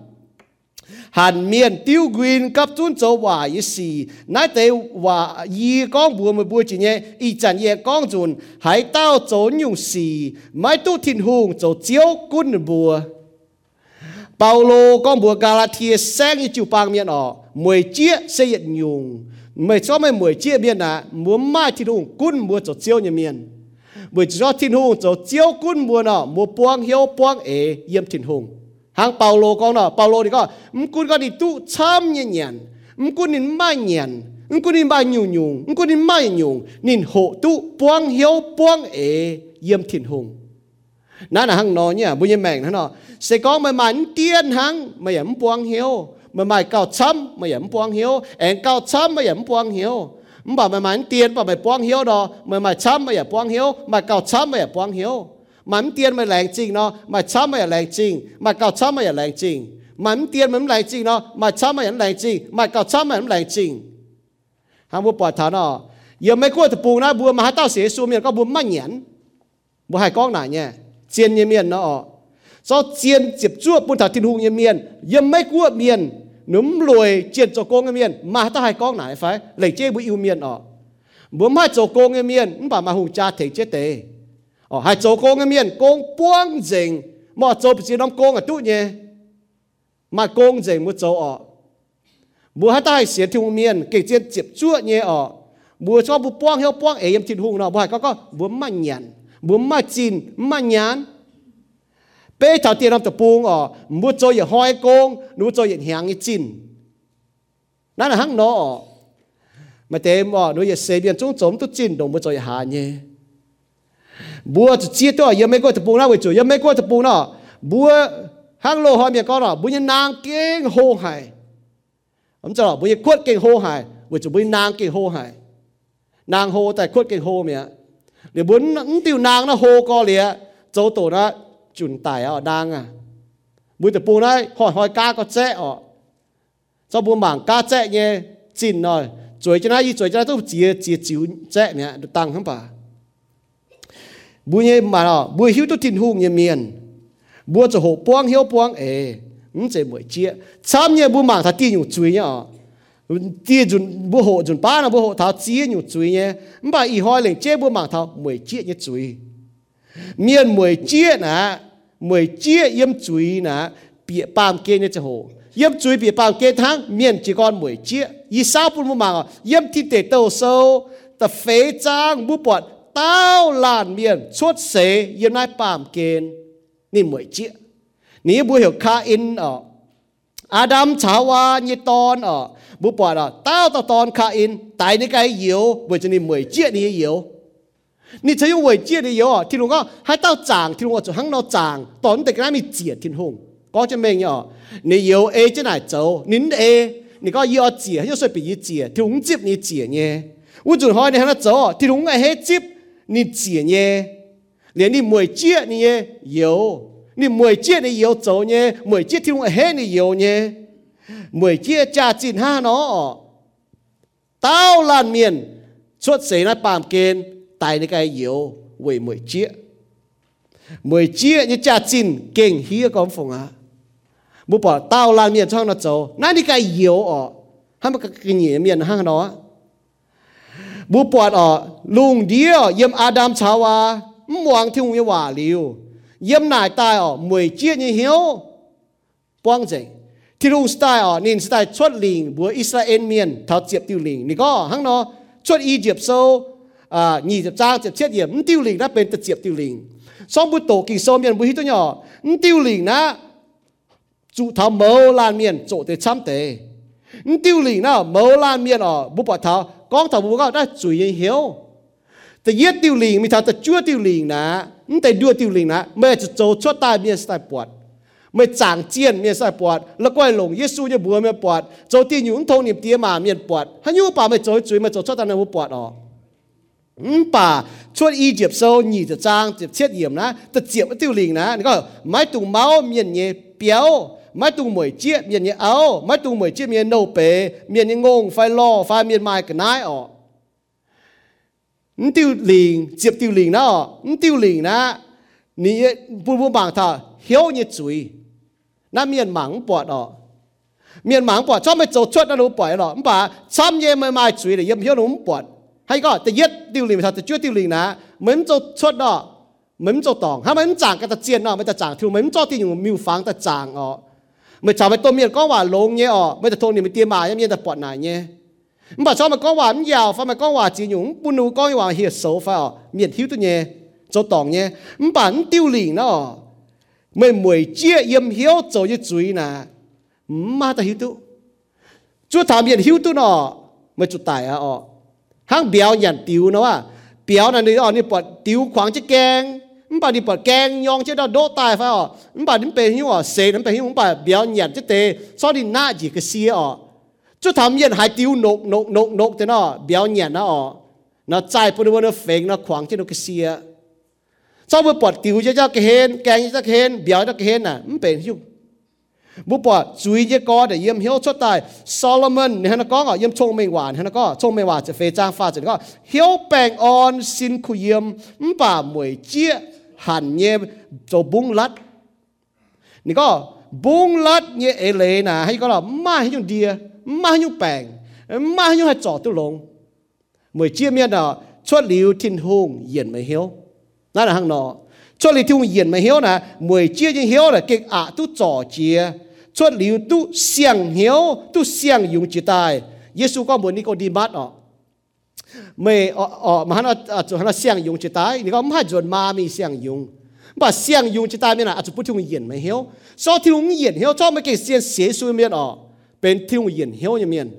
hàn miền tiêu quyền cấp tuân châu hòa y sĩ. Nãy tế hòa y con bùa mà bùa chỉ nhé y chẳng nhẹ con dùn, hãy tao châu nhung sĩ. Mãi tu thiên hùng châu chiếu cún bùa. Paulo con bùa Galatia sang như chịu bằng miền ở mười chia xây dựng nhung. Mười cho mấy mười chia miền à muốn mai thiên hùng cún bùa chỗ chiếu như miền bởi cho thiên hùng chỗ chiếu cún bùa nọ. Mua buông hiếu buông ế yếm thiên hùng hàng Paulo con nó Paulo thì có um cún đi tu chăm nhẹ nhàng um cún nín mai nhàng um cún nín mai nhung nhung um cún nín mai nhung nín hộ tu buông hiếu buông ế yếm thiên hùng. Nãy là hàng nó nhá bây giờ mèn nó sẽ có mà mắn tiên hàng mà yếm buông hiếu mà mày cao chăm mà yếm buông hiếu em cao chăm mà yếm buông hiếu. Mà mày mắn tiên mà mày buông hiếu đó mà mày chăm mà yếm buông hiếu mà cao chăm mà yếm buông hiếu. มันเตียนไม่แรงจริงเนาะมาช้ำไม่แรงจริงมาเก่าช้ำไม่แรงจริงมันเตียนมันแรงจริงเนาะมาช้ำไม่แรงจริงมาเก่าช้ำไม่แรงจริงหาบัวปล่อยฐานเนาะยังไม่ควรจะปูนะบัวมาให้เต้าเสียสูเมียนก็บัวไม่เหยียนบัวให้ก้องหนาเนี่ยเจียนเมียนเนาะso เจียนเจ็บจ้วปุ่นถาทินหุงเมียนยังไม่กลัวเมียนหนุ่มรวยเจียนโจโกงเมียนมาให้เต้าให้ก้องหนาไฟเลยเจ้บัวอิวเมียนออกบัวไม่โจโกงเมียนมันป่ามาหุงจ่าเถเจเต ờ hai chỗ công cái miền công buông dình mà chỗ chỉ nắm công ở tụ nhé mà công dình một chỗ ở bùa hai tay xỉa thiên miền kể trên chụp chúa nhé ở bùa cho bùa buông hiếu buông ấy em thiên hùng nào bùa hai có có bùa mà nhàn bùa mà chín mà nhàn bê thảo tiền làm tập buông ở bùa cho giờ hai công bùa cho giờ hàng cái chínนั่นแหละหังเนาะมาเต็มอ่ะหนูอย่าเสียเบียนจงจมตุจินดงบจอยหาเนี่ย บัวจะเจี๊ยตัวยังไม่ก็จะปูนะวิจูยังไม่ก็จะปูนะบัวห้างโลหอยเมียก็นะบัวยังนางเก่งโหหายผมจะบอกบัวยังขวดเก่งโหหายวิจูบัวนางเก่งโหหายนางโหแต่ขวดเก่งโหเมียเดี๋ยวบุญติวนางนะโหก็เหลียโจโตนะจุนตายอ่ะดังอ่ะบัวจะปูนะหอยหอยกาก็แจ๊อ่ะเจ้าบัวหมางกาแจ๊เนี่ยจินหน่อยจุยจะน่าอีจุยจะน่าต้องเจียเจียจิ๋วแจ๊เนี่ยตังทั้งป่า bùi nhé mà nó, bùi hiếu tu tin hùng nhé miền. Bùa cho hộ buông hiếu buông ê không chế mỗi chia chăm nhé bùi mạng thà tin nhủ chui nhá. Tia dùn bùa hộ, dùn ba nó bùa hộ thảo chia nhủ chui nhé không phải ý hỏi lên chế bùa mạng thảo mỗi chia nhé chui miền mỗi chia nè mỗi chia yếm chui nè bịa bám kê nhé cho hộ. Yếm chui bịa bám kê thang miền chỉ còn mỗi chia ý sao bùa mạng yếm thịt tệ tàu sâu ta phế trang bùa bọt tao làn miền suốt xế yên nai bàm kên ni mùi chia ni bu hiểu kha in ở Adam chawa ni ton ở bu bỏ đó tao tao ton kha in tại ni cái yếu bởi cho ni mùi chia ni yếu ni thấy mùi chia ni yếu à thì lúc đó hai tao chàng thì lúc đó cho hắn nó chàng tón để cái mi chia thiên hùng có cho mình nhở ni yếu ê trên này châu nín ê ni có yếu chia hay số bị chia thì cũng chip ni chia nhé 我准hỏi你hắn nó châu thì đúng là hết chip 你姐呢？连你每节你也有，你每节你有做呢，每节听我嘿你有呢，每节加进哈nó tao lan miền xuất xế nó bàm kên tại cái cái yếu với mỗi chia mỗi chia như cha chín kinh hia con phồng à bố bỏ tao lan miền cho nó走那你个yếu ở hay mà cái nhẹ miền ha nó บุปผาอ๋อลุงเดียวเยี่ยมอาดัมชาวามวางที่หงยว่าลิวเยี่ยมนายตายอ๋อมวยเจี๊ยนี่เหี้ยวป้องเจงท thiên hùng style ở nên style xuất lình bùa Israel miền thảo diệp tiêu lình nị có hăng nó xuất Egypt sâu à nhị diệp trang diệp chết điểm tiêu lình đã bên tật diệp tiêu lình xong bút tổ kỳ sâu miền bùi hít tôi nhỏ tiêu lình na chủ thảo mẫu lan miền chỗ tới chăm tế tiêu lình na mẫu lan miền ở bút bỏ thảo con thảo bút có đã chủ yên hiếu แต่เย็ดติวลิงมีทางแต่จั่วติวลิงนะแต่ดัวติวลิงนะไม่จะโจชั่วตายเมียสไตปวดไม่จางเจียนเมียสไตปวดแล้วก็หลงเยซูจะบัวเมียปวดโจตีอยู่ทงนิมเตียมาเมียปวดฮันยูป่าไม่โจจุยไม่โจชั่วตายในหัวปวดอ๋ออืมป่าช่วยอีเจ็บโซหนีจะจางเจ็บเช็ดเยี่ยมนะแต่เจ็บติวลิงนะนี่ก็ไม้ตุงเมาเมียนเย่เปียว ม่ตุงมวยเจี๊ยเมียนเนี่ยเอาไม่ตุงมวยเจี๊ยเมียนโนเปเมียนเนี่ยงงไฟล่อไฟเมียนมายกันนายอ๋อนติวหลิงเจี๊ยบติวหลิงนะอ๋อนติวหลิงนะนี่พูดพูดบางท่าเฮียวเนี่ยจุยน่าเมียนหมังปวดอ๋อเมียนหมังปวดชอบไม่โจชดนะรู้ปล่อยหรอมันป่าซ้ำเย่ไม่มาจุยเลยยี่ยมเยอะหนุ่มปวดให้ก็จะเย็ดติวหลิงท่าจะช่วยติวหลิงนะเหมือนโจชดเนอะเหมือนโจตองถ้ามันจางก็จะเจียนเนาไม่จะจางทิวเหมือนโจที่อยู่มิวฟังแต่จางอ๋อ mà cháu mà tôi miệt có quả lông nhé ọ mà tôi niệm tiêm mà em nhiên tập bọn này nhé. Mà cháu mà có quả em giàu, phải mà có quả chỉ nhúng bún nụ có quả hiệt xấu phải ọ miệt thiếu tôi nhé. Cho tòng nhé. Bản tiêu lì nó mày mười chia yếm hiếu cho như chuối nà. Mà ta hiếu tu chúa thảm miệt hiếu tu nó mà chú tài à ọ béo nhàn tiêu nó à. béo là nơi ọ như bọn tiêu khoáng chiếc keng. hẳn nhé cho bung lát นี่ก็บุ้งลัดเนี่ยเอเลนะให้ก็เรามาให้ยุ่งเดียมาให้ยุ่งแปลงมาให้ยุ่งให้จอดตัวลงเมื่อเชี่ยเมียน่ะชวดหลิวทิ้งหงเย็นไม่เหี้ยวนั่นแหละห้างนอชวดหลิวทิ้งเย็นไม่เหี้ยวน hàn nhẹ cho bung lát. Nè có bung lát nhẹ ế lệ nà hay có là ma hay nhung đìa ma hay nhung bèng ma hay nhung hay trò tu lông mới chia miên nào xuất liu thiên hùng yên mới hiếu. Đó là hàng nọ xuất liu thiên hùng yên mới hiếu nà, mới chia những hiếu là cái ạ tu trò chia xuất liu tu xiang hiếu tu xiang dùng chỉ tài Giêsu có muốn đi cô đi mát ọ mày ở ờ mà hắn ở chỗ hắn xiang dùng chỉ tai. Nếu không hay chuẩn ma mi xiang dùng mà xiang dùng chỉ tai mình là à chụp bút thung yên mà hiểu so thung yên hiểu cho mấy cái xiên xế suy miên ở, bên thung yên hiểu như miên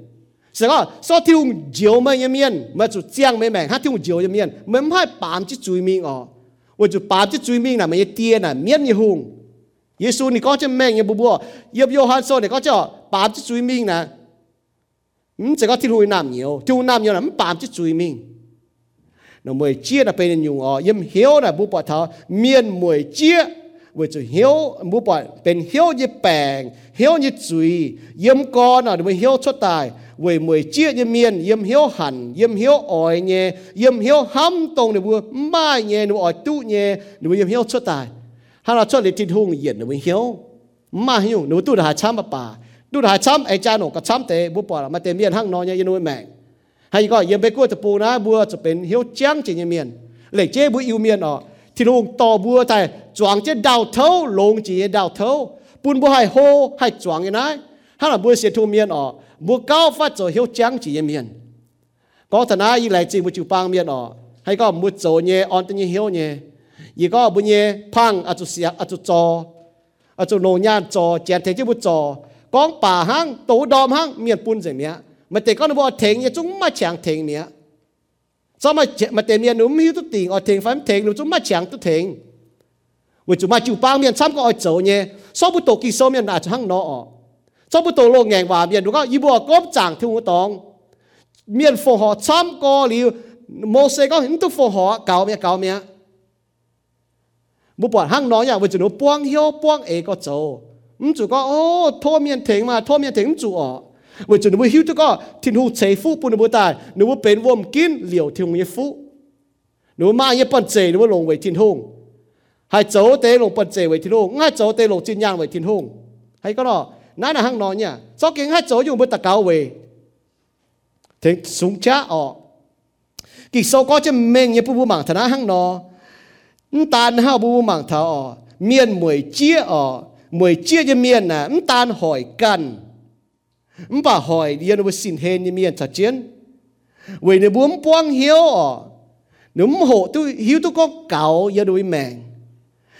sẽ có so thung diều mày như miên mà chỗ xiang mấy mày hát thung diều như miên ở không chỗ bám chỉ chui miên ờ 我就把这罪名那么一点呐，免一红。耶稣你讲这命也不不，要不要喊说你讲这把这罪名呢？唔这个天会南nhiều，天南nhiều là唔把这罪名。nó mười chia là bên nhung ở yếm hiếu là bu bỏ thảo miền mười chia với chữ hiếu bu bỏ bên hiếu như bèng hiếu như chùy yếm con là mười hiếu xuất tài với mười chia như miền yếm hiếu hẳn yếm hiếu ỏi nhẹ yếm hiếu hăm tông để bu mai nhẹ nó ỏi tu nhẹ nó yếm hiếu xuất tài hay là cho để tin hùng yên nó hiếu mà hiếu nó tu là chăm bà tu là chăm ai cha nó có chăm tế bu bỏ là mà tế miền hăng nó nhẹ như mẹ ให้ก็ยังไปกู้ตะปูนะบัวจะเป็นเหี้ยวจ้างจีนเมียนเหล็กเจ้บัวอิวเมียนอ๋อที่ลงต่อบัวแต่จวงเจ้ดาวเท้าลงจีดาวเท้าปุ่นบัวให้โฮให้จวงยังไงถ้าเราบัวเสียทูเมียนอ๋อบัวเก้าฟัดจะเหี้ยวจ้างจีนเมียนก็ธนาอีไหลจีบัวจูปางเมียนอ๋อให้ก็บัวโจเน่ออนตันเหี้ยวเน่ยี่ก็บัวเน่พังอาจุเสียอาจุจออาจุโนญาจอแจนเทจิบัวจอ กองป่าห้างตูดอมห้างเมียนปุ่นเสียเมีย mà tệ con bỏ thèn như chúng mà chẳng thèn nhé sao mà mà tệ miền núm hiu tu tiền ở thèn phải thèn núm chúng mà chẳng tu thèn vì chúng mà chịu bang miền xăm có ở chỗ nhé sao bút tổ kỳ sâu miền nào cho hăng nó ở sao bút tổ lô ngàn hòa miền đúng không y bùa góp chẳng theo một tòng miền phổ họ xăm có liu mô xe có hình tu phổ họ cáo miền cáo miền bút bỏ hăng nó nhà vì chúng nó buông hiu buông ấy có chỗ 唔主讲哦，拖面停嘛，拖面停住哦。为着你会晓得个天父财富不能不带，你会变我们见了天父一夫，你会买一本借，你会龙为天父，系走地龙本借为天父，啱走地龙战人为天父，系个咯，嗱嗱行内呢，所以系走用不特搞为，听送家哦，其实ก็จะเมงยังผู้ผู้มังธนาหังนอตานห้าผู้ผู้มังเท้าอ๋อเมียนมวยเจี๊ยอ๋อ mùi chia như miền nè à, ấm tan hỏi cần. Ấm bà hỏi đi nó xin hên như miền thật chiến. Vì nó buông buông hiếu nếu hộ tôi hiếu tôi có cạo giờ đôi mèn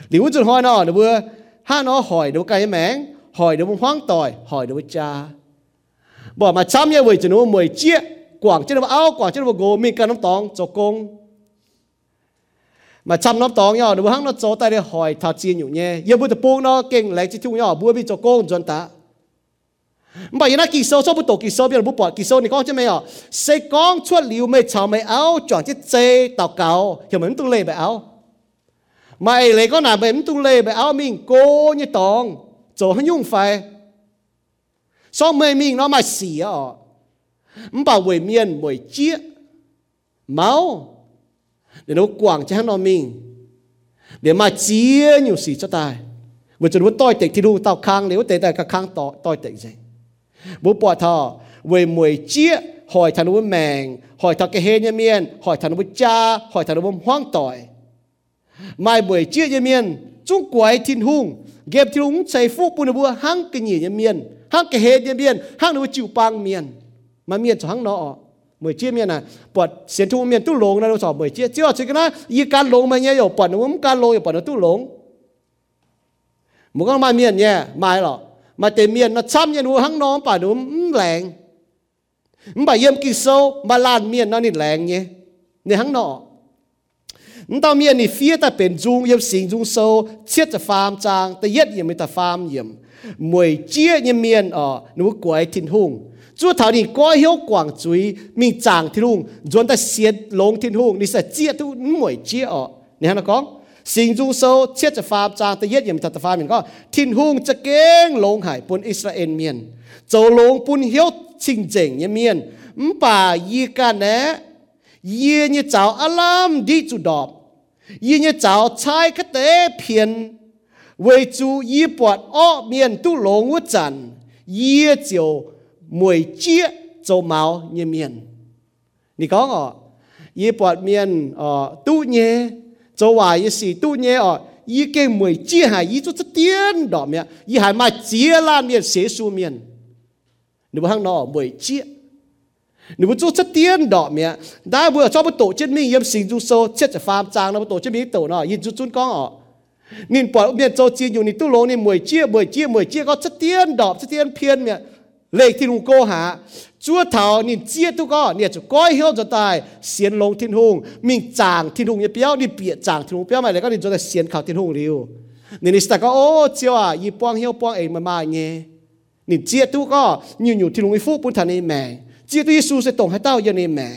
nếu chúng hỏi nó nó vừa ha nó hỏi nó cái mèn hỏi nó hoang tỏi, hỏi nó cha. Bỏ mà chăm như vậy cho nó mùi chia quảng cho nó áo, quảng cho nó gồm mình cần nó tòng cho công mà chăm nó tóng nhau nó hăng nó cho tay để hỏi thà chi nhủ nhé. Giờ bữa tập buông nó kinh lấy chỉ chung nhau bữa bị cho con chuẩn ta. Mà giờ nó kỳ sâu số bữa tổ kỳ sâu bây giờ bữa bỏ kỳ sâu này con chứ mấy à xây con chuột liu mấy chào mấy áo chọn chiếc dây tàu cào, hiểu mình tung lê bài áo. Mày lấy con nào mày tung lê bài áo mình cô như tòng cho hắn dùng phải sau mấy mình nó mà xỉ à bảo vệ miền buổi chia máu để nó quảng cho hắn nó mình. Để mà chia nhiều sĩ cho ta vừa cho nó tôi tệ thì đủ tao khang, nếu tệ tài khang tỏ tôi tệ gì bố bỏ thọ, về mười chia hỏi thằng nó mèng hỏi thằng cái hê nhà miền hỏi thằng nó cha, hỏi thằng nó hoang tỏi mai buổi chia nhà miền chúng quái thiên hung, ghép thiên hung chạy phúc bùn bùa hăng cái nhỉ nhà miền hăng cái hê nhà miền hăng nó chịu pang miền mà miền cho hăng nó mười chia miền này bật xiên thu miền tu lồng này đâu sọ mười chia chưa chỉ cái nó y can lồng mà nhé rồi bật nó cũng can lồng bật nó tu lồng một con mai miền nhé mai lọ mà tiền miền nó chăm nhé nó hăng nó bà nó lẹng bà yếm kỳ sâu mà lan miền nó nít lẹng nhé nít hăng nọ tao miền nít phía ta bền dung yếm xình dung sâu chết ta farm trang ta yết yếm ta farm yếm mười chia nhé miền ở nó quậy thịt hùng chú thảo đi có hiệu quảng chuối mình chàng thiên hùng dồn ta xiết lông thiên hùng đi sẽ chia thu mỗi chia ở. Nè nó có sinh du sâu chết cho pháp chàng ta yết yểm thật pháp mình có thiên hùng cho kén lông hải bún Israel miền. Châu lông bún hiếu chinh chỉnh như miền. Bà y ca nè y như cháu alam đi chủ đọp. Y như cháu trai cái tế phiền. Vì chú y bọt ọ miền tu lông ngũ chẳng y chiều mùi chia châu máu như miền. Nì có ngọ, y bọt miền ở tu nhé châu hòa y sĩ tu nhé ở ờ, y cái mùi chia hải y cho chất tiên đỏ miệng. Y hải mà chia là miền, xế su miền. Nếu mà hăng nó mùi chia. Nếu mà cho chất tiên đỏ miệng. Đã vừa cho một tổ chức mình yếm sinh du sâu chết chả phàm trang, nó một tổ chức mình tổ nó y chút chút con ở nên bỏ miền châu chia dù nì tu lô nì mùi chia mùi chia mùi chia có chất tiên đỏ chất tiên phiên miệng lệ thiên hùng cô hạ chúa thảo nhìn chia tu có nhìn chú coi hiểu cho tài, xiên lông thiên hùng. Mình chàng thiên hùng như béo nhìn bịa chàng thiên hùng béo, mày lại có nhìn cho tài xiên khảo thiên hùng liu. Ta có, ô chiêu à y bong hiểu bong ấy mà mà nghe. Nhìn chia tu có nhiều nhiều thiên hùng phúc bốn thần em mẹ chia tu Giêsu sẽ tổng hai tao giờ em mẹ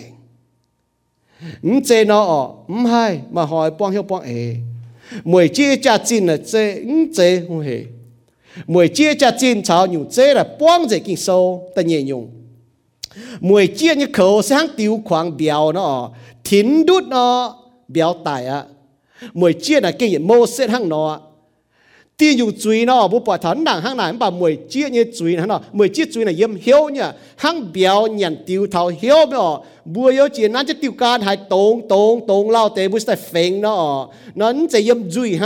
ừm chế nó ừm, hay, mà hỏi bong hiểu bong ấy. Mười chia cha chín là chế ừm chế không hề mười chia cha chín cháu nhiều chế là bóng dễ kinh sâu, ta nhẹ nhung. Mười chia như khẩu sáng tiêu khoảng béo nó thính đút nó béo tài á. Mười chia là kinh nghiệm mô xét hăng nó. Tiên dùng chuối nó, bố bỏ thắn đảng hăng này bà mười chia như chuối nó mười chia chuối là yếm hiếu nhá hăng béo nhận tiêu thảo hiếu nó. Bùa yếu chỉ nãy chỉ tiêu can hay tông tông tông lao tế bùi sẽ phèn nó. Nó chỉ yếm chuối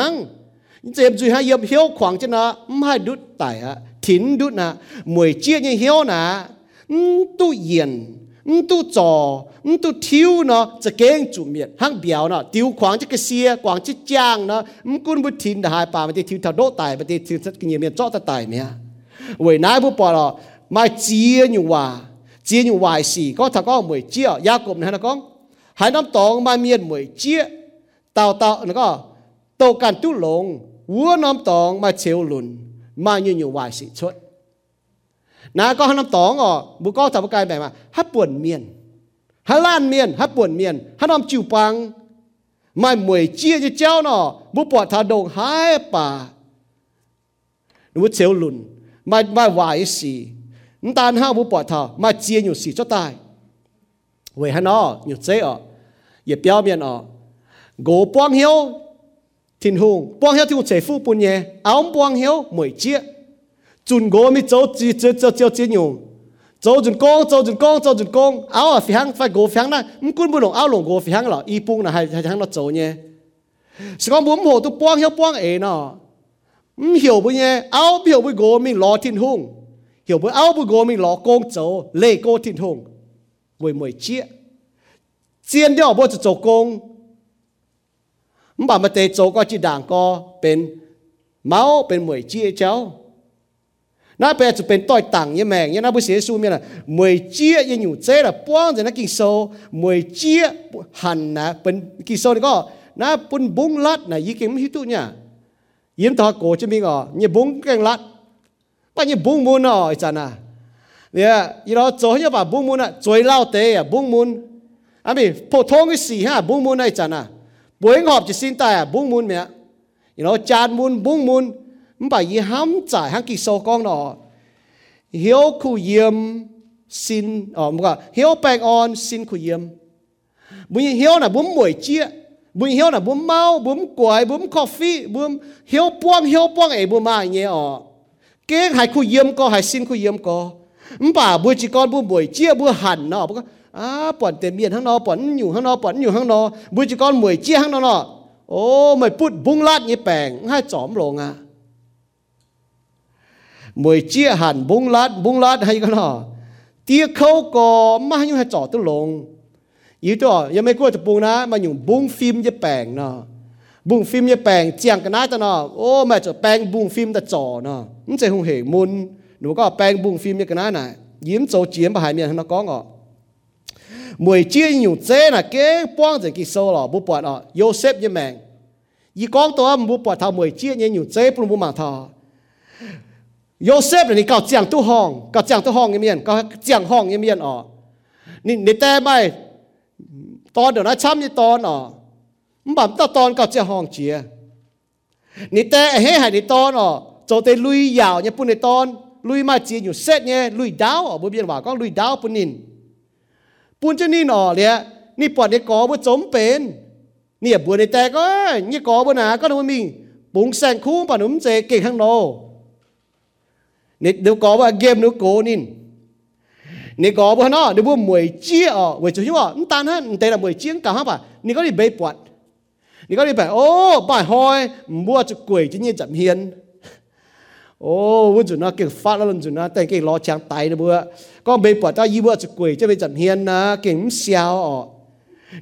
hang chỉ yếm chuối hang yếm hiếu khoảng cho nó không hay đút tài á thính đút nè mười chia như hiếu nè tu yên tu trò tu thiếu nóจะเก่งจุเมียนหังเบียวเนาะติวขวางจะกระเสียกวางจะจ้างเนาะมกุนบุทินหายป่ามันจะทิวทาโดตายมันจะทิวสักเงียเมียนจ่อตะตายเมียเว้ยนายผู้ปอเนาะมาเจียอยู่ว่าเจียอยู่วายสี่ก็ถ้าก็มวยเจียยากบนะนะก้องหายน้ำตองมาเมียนมวยเจียเต่าเต่าแล้วก็โตกันตุ้หลง วัวน้ำตองมาเชลลุนมาอยู่อยู่วายสี่ชดนะก็น้ำตองอ๋อบุก็ทำกายแบบมาฮับปวนเมียนฮัล้านเมียนฮับปวนเมียนฮัน้ำจิวปังไม่มวยเจี๊ยจะเจ้าเนาะบุปผาทาดงหายป่าหนูเชลลุนไม่ไม่วายสีนตานห้าบุปผาทามาเจียอยู่สีเจ้าตายเวฮันอ๋ออยู่เจ้อ๋ออย่าเปียวเมียนอ๋อโกปวงเหียว thiên hùng buông thì cũng chế phu bùn nhé áo buông hiệu mỗi chiếc. Chun gỗ mi cháu chỉ chế cháu chỉ chế nhung cháu chun con cháu chun con cháu chun con. Áo à phi hàng phải gỗ phi hàng này, mắm quân bùn lồng áo lồng gỗ phi hàng là y bung là hai hai hàng nó cháu nhé sự con muốn hồ tu buông hiệu buông ế nọ. Mắm hiểu bùn nhé áo hiểu bùn gỗ mình lo thiên hùng. Hiểu bùn áo bùn gỗ mình lo con cháu lê cô thiên hùng. Mỗi mỗi chiếc. Chiến đeo bộ cháu công mà mà tế chỗ có chỉ đảng có bên máu bên mười chia cháu. Nó bây chụp bên tôi tặng như mẹ như nó bây giờ su miên là mười chia như nhủ chế là buông thì nó kinh sâu. Mười chia hẳn là bên kinh sâu thì có nó bên bung lát này ý kiến hít tụ nhá yếm thọ cổ cho mình ở như bung cái lát. Bao nhiêu bung muốn ở chả à, nè như đó chỗ như bà bung muốn à chơi lao tế à bung muốn à mình phổ thông cái gì ha bung muốn này chả à buổi họp chỉ xin ta à? bung mun mẹ. You know, chan mun bung mun bà yi ham giải hang kỳ sâu con nọ. Hiếu khu yếm xin ờ, ở một hiếu bạc on xin khu yếm. Bún hiếu là bún muội chia bún hiếu là bún mau bún quẩy, bún coffee, bún hiếu buông hiếu buông ấy, bún mà nhé ờ. ở cái hai khu yếm có, hai xin khu yếm có. Bà bún chỉ con bún muội chia bún hẳn nọ อ่าปอนเต็มเมียนข้างนอกปอนอยู่ข้างนอกปอนอยู่ข้างนอกบุจิกรมวยเจี้ยข้างนอกโอ้ไม่พูดบุ้งลาดยี่แปลงให้จอมลงอ่ะมวยเจี้ยหันบุ้งลาดบุ้งลาดให้กันเนาะเตี้ยเขาก็มาให้ให้จอดตัวลงยี่ตัวยังไม่กลัวจะปูนะมาอยู่บุ้งฟิล์มยี่แปลงเนาะบุ้งฟิล์มยี่แปลงเจียงกันนะตัวเนาะโอ้แม่จะแปลงบุ้งฟิล์มแต่จอเนาะมันจะหงเหมุนหนูก็แปลงบุ้งฟิล์มยี่กันนะน่ะยิ้มโจเจียมไปหายเมียนข้างนอกก้องอ่ะ mùi chia nhiều chế là kế quang giờ kỳ sâu là bố bọt à Joseph như mèn y con tôi bố bọt thao mùi chia như nhiều chế bố bố mạng thao Joseph là 你搞讲都行搞讲都行一面搞讲行一面哦你你แต่ไม่ตอนเดี๋ยวนะช้ำยี่ตอนอ๋อมันแบบตอน搞讲行เจีย你แต่เฮ้ให้你ตอนอ๋อ做แต่ลุยยาวเนี่ยปุ่นในตอนลุยมาเจียอยู่เสร็จเนี่ยลุยดาวอ๋อบ่เบียนว่าก็ลุยดาวปุ่นนิน ปูนจะนี่หนอเลยนี่ปอดในกอบ่จมเป็นเนี่ยบัวในแต่ก็นี่กอบ่หนาก็ต้องมีปุงแสงคู่ปะหนุ่มเจเก่งข้างโนนี่เดี๋ยวกอว่าเกมนึกโกนินนี่กอบ่เนาะเดี๋ยวบัวมวยเจี๊ยอ๋อเว้ยจุว่ามันตานฮะแต่ละมวยเจี๊ยงกะฮะป่ะนี่ก็ได้เบปวดนี่ก็ได้แบบโอ้บ่ายหอยบัวจะกวยจะเนี่ยจับเฮียน ô vẫn chuẩn nó kiểu phát là lần nó tại cái lo chàng tay nó bữa. Con bê bỏ ta y bữa chụp quỷ cho bê chậm hiền na kiểu xèo ở.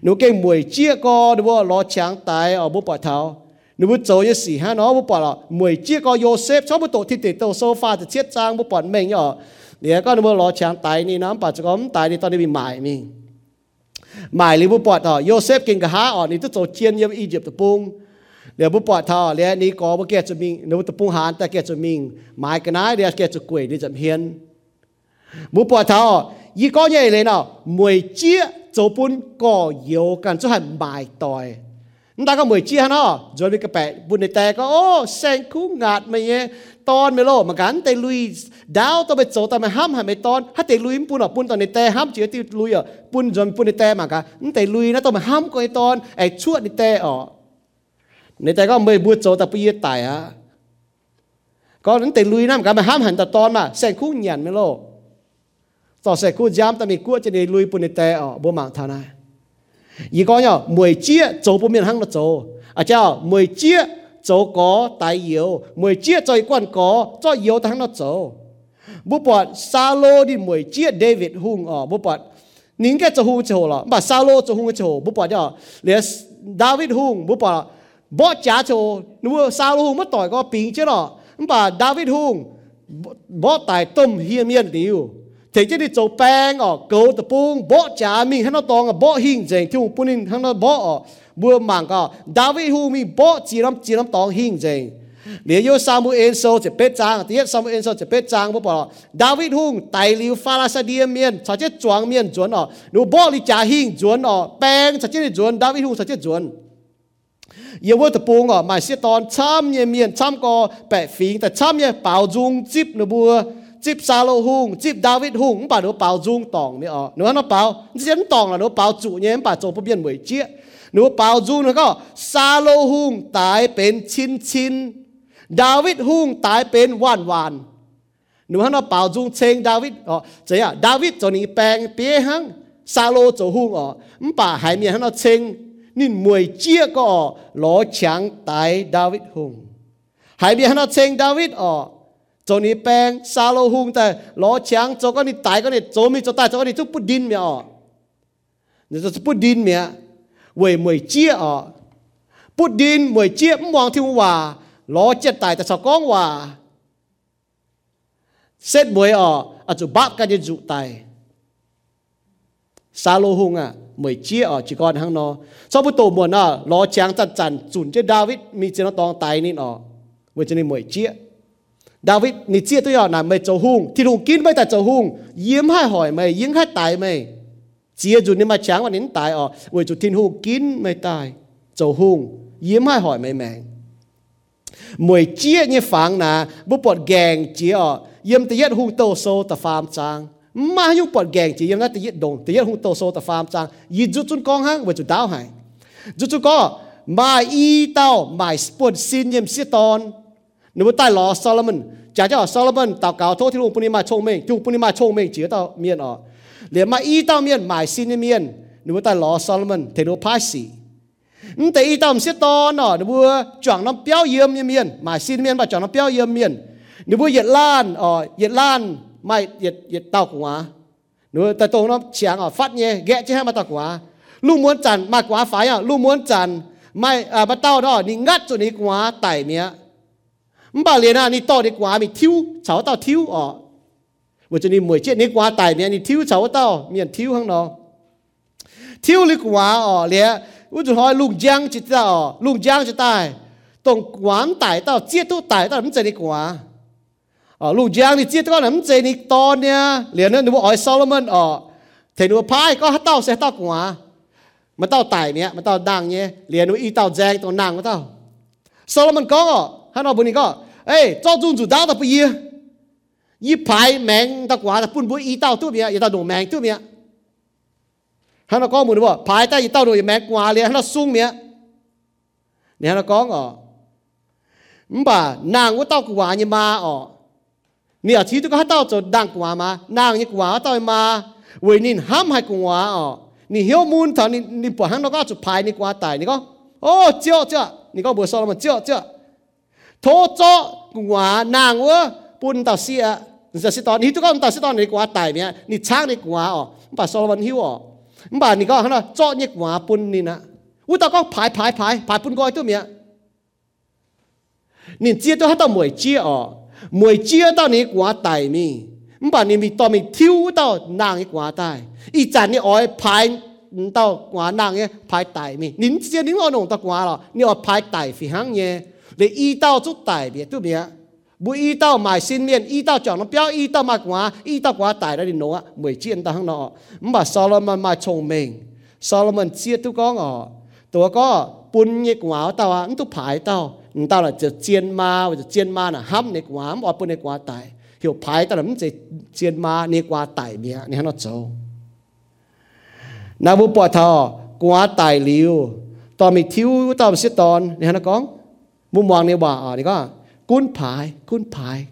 Nếu cái mùi chia co nó bữa, lo chàng tay ở bữa bỏ tháo nếu bữa chỗ như xì ha nó bữa bỏ là mùi chia co Joseph cho bữa tổ thì tổ sofa thì chết trang bữa bỏ mình ở. Để con nó bữa lo chàng tay này nó bỏ cho con tay đi, tao đi bị mãi mình mại li bữa bỏ tháo Joseph kinh cả há ở ni tổ chiên như Egypt tập bung. เดี๋ยวบุปผาทอเรียนี่ก็บุเกจะมิงนูตะปุงหานแต่เกจะมิงหมายกันนะเดี๋ยวเกจะกวยนี่จะเฮียนบุปผาทอยี่ก็ใหญ่เลยเนาะมวยเจี๊ยโจปุนก็เยวกันจะให้หมายต่อยนั่นตาก็มวยเจี๊ยเนาะจนมีกระแปะบุญในแต่ก็โอ้แสงคู่งาดมาเงี้ยตอนไม่โลมากันแต่ลุยดาวต้องไปโจแต่ไม่ห้ามให้ไม่ตอนถ้าแต่ลุยปุ่นอ่ะปุ่นตอนในแต่ห้ามเจียที่ลุยอ่ะปุ่นจนปุ่นในแต่มากันแต่ลุยนะต้องมาห้ามก็ไอตอนไอชั่วในแต่อ๋อ ในแต่ก็ไม่บูโจแต่ปีตายฮะก็นั้นแต่ลุยน้ำกันมาห้ามหันแต่ตอนมาแสงคู่หยันไม่โลต่อแสงคู่ย้ำแต่มีกู้จะได้ลุยปุ่นในแต่อ๋อบัวหมางท่านะอีก็เนี่ยมวยเจี๊ยโจปุ่นเมียนหังละโจอาเจ้ามวยเจี๊ยโจก็ตายเหี่ยวมวยเจี๊ยจอยกวนก็จอยเหี่ยวทั้งละโจบุปผาซาโลดิมวยเจี๊ยเดวิดฮุงอ๋อบุปผา您该做红球了，把沙罗做红球，不把叫连大卫红不把 บ่จ่าโจนัวซาลูมาต่อยก็ปิงเจ้าเนาะมันป่าดาวิดฮุงบ่ตายต้มเฮียเมียนดิวถึงจะได้โจแป้งออกเกาตะปุงบ่จ่ามีให้เราตองบ่หิงเจงที่ปุ่นินให้เราบ่บัวมังก็ดาวิดฮูมีบ่จีน้ำจีน้ำตองหิงเจงเดี๋ยวซามูเอลโซจะเป็ดจางเดี๋ยวซามูเอลโซจะเป็ดจางบ่บอกดาวิดฮุงไตลิวฟาลาซาเดียเมียนชาเจจวงเมียนจวนอ๋อหนูบ่ลิจ่าหิงจวนอ๋อแป้งชาเจจวนดาวิดฮุงชาเจจวน ye wo te pung o mai se ton cham ye mien cham ko pe phing ta cham ye dung, chip nu bua, chip sa lo hung, chip david hung ba no pao dung tong ni o ờ. nu nó pao diễn tong là nó pao chủ nhé ba cho po biên chia nu pao dung nó có sa lo hung tai pen chin chin, david hung tai pen wan wan nu nó pao dung cheng david ờ, o chaya à, david cho ni pang pie hang sa lo cho hung ờ. o mpa hai mien nó cheng nên mùi chia có lỗ chẳng tại David hùng. Hãy biết hắn chênh David ở cho ni bèn sa lô hùng ta lỗ chẳng cho con ni tại con ni cho mi, cho ta, cho con ni chút bút đinh mẹ ờ. ở nên cho bút đinh mẹ. Về mùi chia ở bút đinh mùi chia mong thiên hòa lỗ chết tại ta sao con hòa. Xét bối ở ở chỗ bắt cái gì dụ tài. Sa lô hùng à mới chia ở chỉ còn hang nó sau bữa tổ muộn à lo chàng chặt chặt chuẩn cho David, mi chỉ nó tòng tay nín ở mới cho nên mới chia. David ni chia tôi ở là mày châu hung thì hung kín mấy tại châu hung yếm hai hỏi mày, yếm hai tài mày. Chia dù nên mà chàng mà nín tài ở, với chủ thiên hung kín mày tài. Châu hung yếm hai hỏi mày mày. Mười chia như phẳng nà bố bọt gàng chia ở. Yếm tự yết hung tô sô ta phàm trang mà yêu bọt gang chỉ em nát tự nhiên đồng tự nhiên hung tô số ta farm trang y dù chun con hang với chú đào hay dù chú có mai y tao, mai sport xin em sĩ ton. Nếu tai lò Solomon. Cha cho Solomon, tao cáo thô thì luôn bùn mà chông mình chung bùn mà chông mình chỉ tao miên ở liền mai y tao miên, mai xin miên. Nếu tai lò Solomon thì nó phá xỉ แต่อีตอมเสียตอนเนาะนบัวจ่องน้ำเปรี้ยวเยี่ยมเยี่ยมหมายซีนเมียนบ่จ่องน้ำเปรี้ยวเยี่ยมเยี่ยมนบัวเหยียดล้านอ๋อเหยียดล้าน mai yết yết tao quá nữa tại tôi nó chẳng à, phát nhé ghé chứ hai mà tao quá lu muốn chặn mà quá phải à lu muốn chặn mai à bắt tao đó ni ngắt cho ni quá tại mía. Bảo liền à ni to đi quá mình thiếu cháu tao thiếu à, vừa cho ni mười chết ni quá tại mía ni thiếu cháu tao miền thiếu hăng nó thiếu lý quá à, liền ủa chúng hỏi lùng giang chỉ ta ở lùng giang chỉ ta tổng quán tại tao chết tu tại tao nó chơi đi quá ờ giang thì chia con nắm dây ni to nha. Liền nữa, nếu ỏi Solomon ờ thế nếu phai có hát tao, sẽ tao cũng mà tao tải nhé mà tao đang nhé. Liền nếu y tao giang tao nàng mà tao. Solomon có ờ hắn nói bún có. Ê, cho dung chủ đáo tao bây y. Phai mèn tao quá tao bún bún y tao tu bia y tao đồ mèn tu bia hắn nói có muốn không phai tao, y tao đồ mèn quá liền hắn nói sung bia nè, hắn nói có ờ bà, nàng của tao quá nhưng mà ờ มีอาชีพตุกฮัตเต้าจดดังกว่ามานางยี่กว่าต่อยมาเวนินห้ามให้กว่าอ๋อนี่เฮียวมูนตอนนี้นี่ปวดหังเราก็จุดพายนี่กว่าตายนี่ก็โอ้เจ้าเจ้านี่ก็บัวซอลมันเจ้าเจ้าโทเจ้ากว่านางเว้อปุ่นตาเสียจะสิตอนนี้ตุกคนตาสิตอนนี่กว่าตายเนี่ยนี่ช้างนี่กว่าอ๋อมันป่าซอลมันหิวอ๋อมันป่านี่ก็ฮันเราเจ้ายี่กว่าปุ่นนี่นะอุตาก็พายพายพายพายปุ่นก้อยตัวเมียนี่เจ้าตัวฮัตเต้าหมวยเจ้าอ๋อ มวยเจียตอนนี้กว่าตายมีมันป่านนี้มีตอนมีทิ้วตอนางกว่าตายอีจันนี่อ้อยพายตอกว่านางเนี่ยพายตมีนินเสียนิ้งอ่อนงตอกว่าหรอนี่อ้อยพายตายฝีหังเนี่ยเลยอีเต้าจุดไตเบียตัวเบียบุอีเต้าหมายสิ้นเมียนอีเต้าจองน้องเปียวอีเต้ามากว่าอีเต้ากว่าตายได้ดินโนะมวยเจียนตาข้างนอกมันบ่าซาลมันมาชงเมงซาลมันเจียทุก้องอ่อตัวก็ปุ่นเงี้ยกว่าเต้าอันตุผายเต้า ta là chỉ chiên ma và chiên ma là hâm nè quá và bữa nè quá tại hiểu phải ta là mình chỉ chiên ma nè quá tại bia này nó châu na bu bỏ thọ, quá tại liu tao mình thiếu, tao mình tòn. Nè nó có mu mong nè bà à? Nè cún phái cún phái.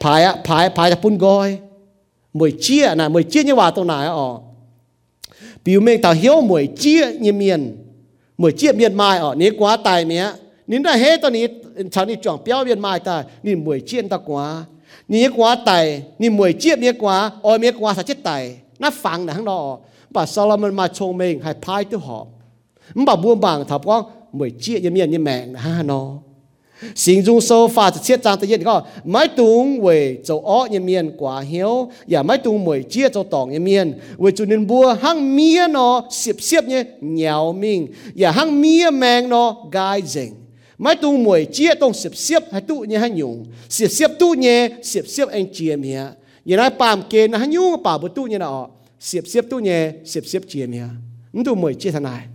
Phái á, phái phái là phun goi. Mười chia nè mười chia như bà tao nãy à biểu mình tao hiểu mười chia như miền. มวยเจี๊ยเมียนไม้อ๋อนี่กว่าตายเมียนี่ได้เฮตอนนี้ชาวนี้จ่องเปี้ยวเมียนไม้ตายนี่มวยเจี๊ยตะกว่านี่กว่าตายนี่มวยเจี๊ยเมียกว่าอ๋อเมียกว่าสัจจิตตายน่าฟังนะข้างนอกป่าซาลมันมาชงเมงให้พายตัวหอบมันบ่บัวบางถับก็ mười chia như miền như mẹ ha nó sinh dung sâu phaจะเชียจางตะเย็นก็ไม่ตุงเวยเจ้าอ้อยังเมียนกว่าเหียวอย่าไม่ตุงมวยเจียเจ้าตองยังเมียนเวยจุนินบัวหั่งเมียเนาะเสียบเสียบเนี่ยเหนียวมิงอย่าหั่งเมียแมงเนาะกายเจ๋งไม่ตุงมวยเจียต้อ 行中手法切张的眼个，买东为做恶一面挂晓，也买东为接做党一面，为做人波行咩喏，涉涉呢鸟命，也行咩命喏该人。买东为接东涉涉还都呢还用，涉涉都呢涉涉按接咩，原来办给那还用把不都呢哦，涉涉都呢涉涉接咩，你都没接他来，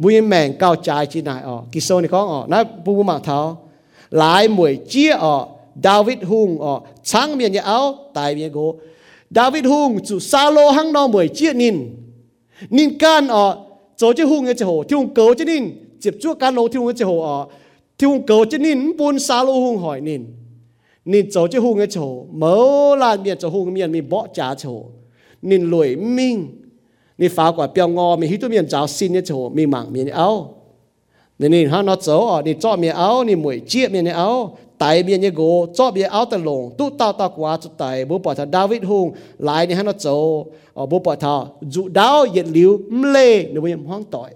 不然命高债之内哦，给收你讲哦，那不不码头。 หลายมวยเจียออดาวิดฮุงออช้างเมียนยเอาตายเมียโกดาวิดฮุงจุซาโลหังนอมวยเจียนินนินกันออโจเจฮุงเอเจโหที่ฮุงเกอเจนินเจ็บชั่วการโลที่ฮุงเอเจโหออที่ฮุงเกอเจนินปูนซาโลฮุงหอยนินนินโจเจฮุงเอเจโหเมื่อลานเมียนโจฮุงเมียนมีเบาะจ่าโจนินรวยมิ่งนี่ฟ้ากว่าเปียงงอมีฮิตุเมียนเจ้าซินเอเจโหมีหมางเมียนเอา nên nên ha nó xấu ờ, ở đi miếng áo đi mũi chia miếng áo tại miếng như gỗ, cho miếng áo tận lồng tu tao tao quá chút tại bố bỏ thà David hùng, lại đi ha nó xấu. Ờ, bố bỏ thà dụ đáo yết liu mle nếu bây giờ hoang tội.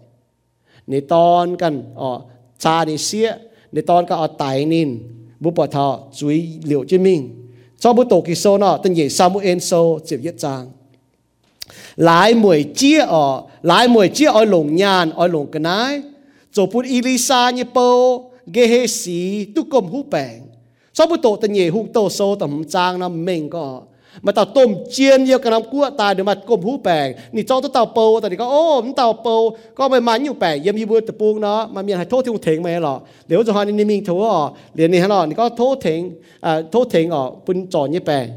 Nên tòn cần ờ, cha đi xia nên tòn cả ở tại nên. Bố bỏ thà chuối liệu cho mình cho bố tổ kỳ sâu nó tên gì Samuel sâu chịu yết trang lại mũi chia ở lại mũi chia ở lồng nhàn ở lồng cái nái. 做本伊丽莎一波嘅黑事都咁好病，所以到但耶户到數但唔爭啦，唔明個。mà tao tôm chiên nhiều cái nắm cua ta được mặt côm hú bèn. Nị cho tao tao bầu tao đi có ô mình tao bầu có mày mắn nhiều bèn yếm yếm tập buông nó mà miền hải thô thiên thèn mày lọ. Nếu cho họ nên mình thua ọ liền này lọ nị có thô thiên à thô thiên ọ bún tròn như bèn.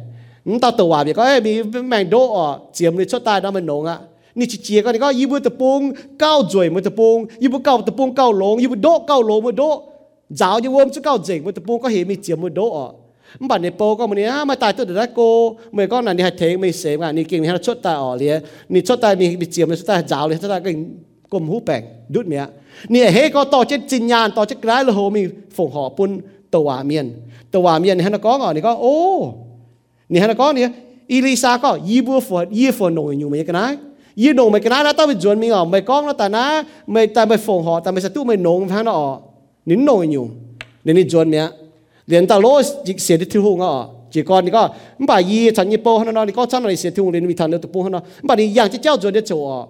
Mình tao tàu hòa bị có ấy bị mày đỗ ọ chiếm đi cho ta đó mình nổ ngạ ต่ำจางน้ำเมงก็มาตาต้มเจียนเดียวกับน้ำกั้วตายเดี๋ยวมากลมหูแปงนี่เจ้าตัวเต่าเปาแต่นี่ก็โอ้มันเต่าเปาก็ไปมันอยู่แปงเยี่ยมยี่บัวตะปูงเนาะมันมีให้โทษที่เถงไหมหรอเดี๋ยวจะหานี่มีทั่วเรียนนี่ฮะหรอนี่ก็โทษเถงอ่าโทษเถงอ๋อปุ่นจอนยี่แปงมันเต่าตัวว่าเบียก็เอ้มีแมงโดอ๋อเจียมเลยชดตายน้ำมันหนงอ่ะนี่จีเจียก็นี่ก็ยี่บัวตะปูงเก้าจ่วยมันตะปูงยี่บัวเก้าตะปูงเก้าหลงยี่บัวโดเก้าหลงมันโดจ้าวยี่วัวมันจะเก้าเจ๋งมันตะปูงก็เห็นมีเจียมมันโดอ๋อบัดในโปก็มันเนี่ยมาตายตัวเด็กโกเมื่อก็นั่นนี่ ให้เทงไม่เสมอ่ะนี่เก่งมีให้ชดตายอ๋อเลยนี่ชดตายมีมีเจียมมีชดตายจ้าวเลยชดตายก็กลมหูแปงดุดเมียนี่เฮก็ต่อเจ็ดจินยานต่อเจ็ดร้ายละโหมีฝงห่อปุ่นตัวเมียนตัวเมียนนี่ฮะนะก็อ๋อนี่ก็โอ้นี่ฮะนะก็เนี่ยอีลิซาก็ยีบัวฝนยีฝนหน่อยอยู่ไม่กันนะยีหนงไม่กันนะแล้วต้องไปจวนมีอ๋อไม่ก้องแล้วแต่นะไม่แต่ไม่ฝงห่อแต่ไม่สตูไม่หนงทั้งนั้นอ๋อนี่หนงอยู่นี่นี่จวนเมีย liền tao lô sẽ đi thu hùng à chỉ còn đi có bà y thành như bao nó đi có chân này sẽ thu hùng liền bị thành được tu nó bà đi yang chỉ cháu rồi đi chỗ à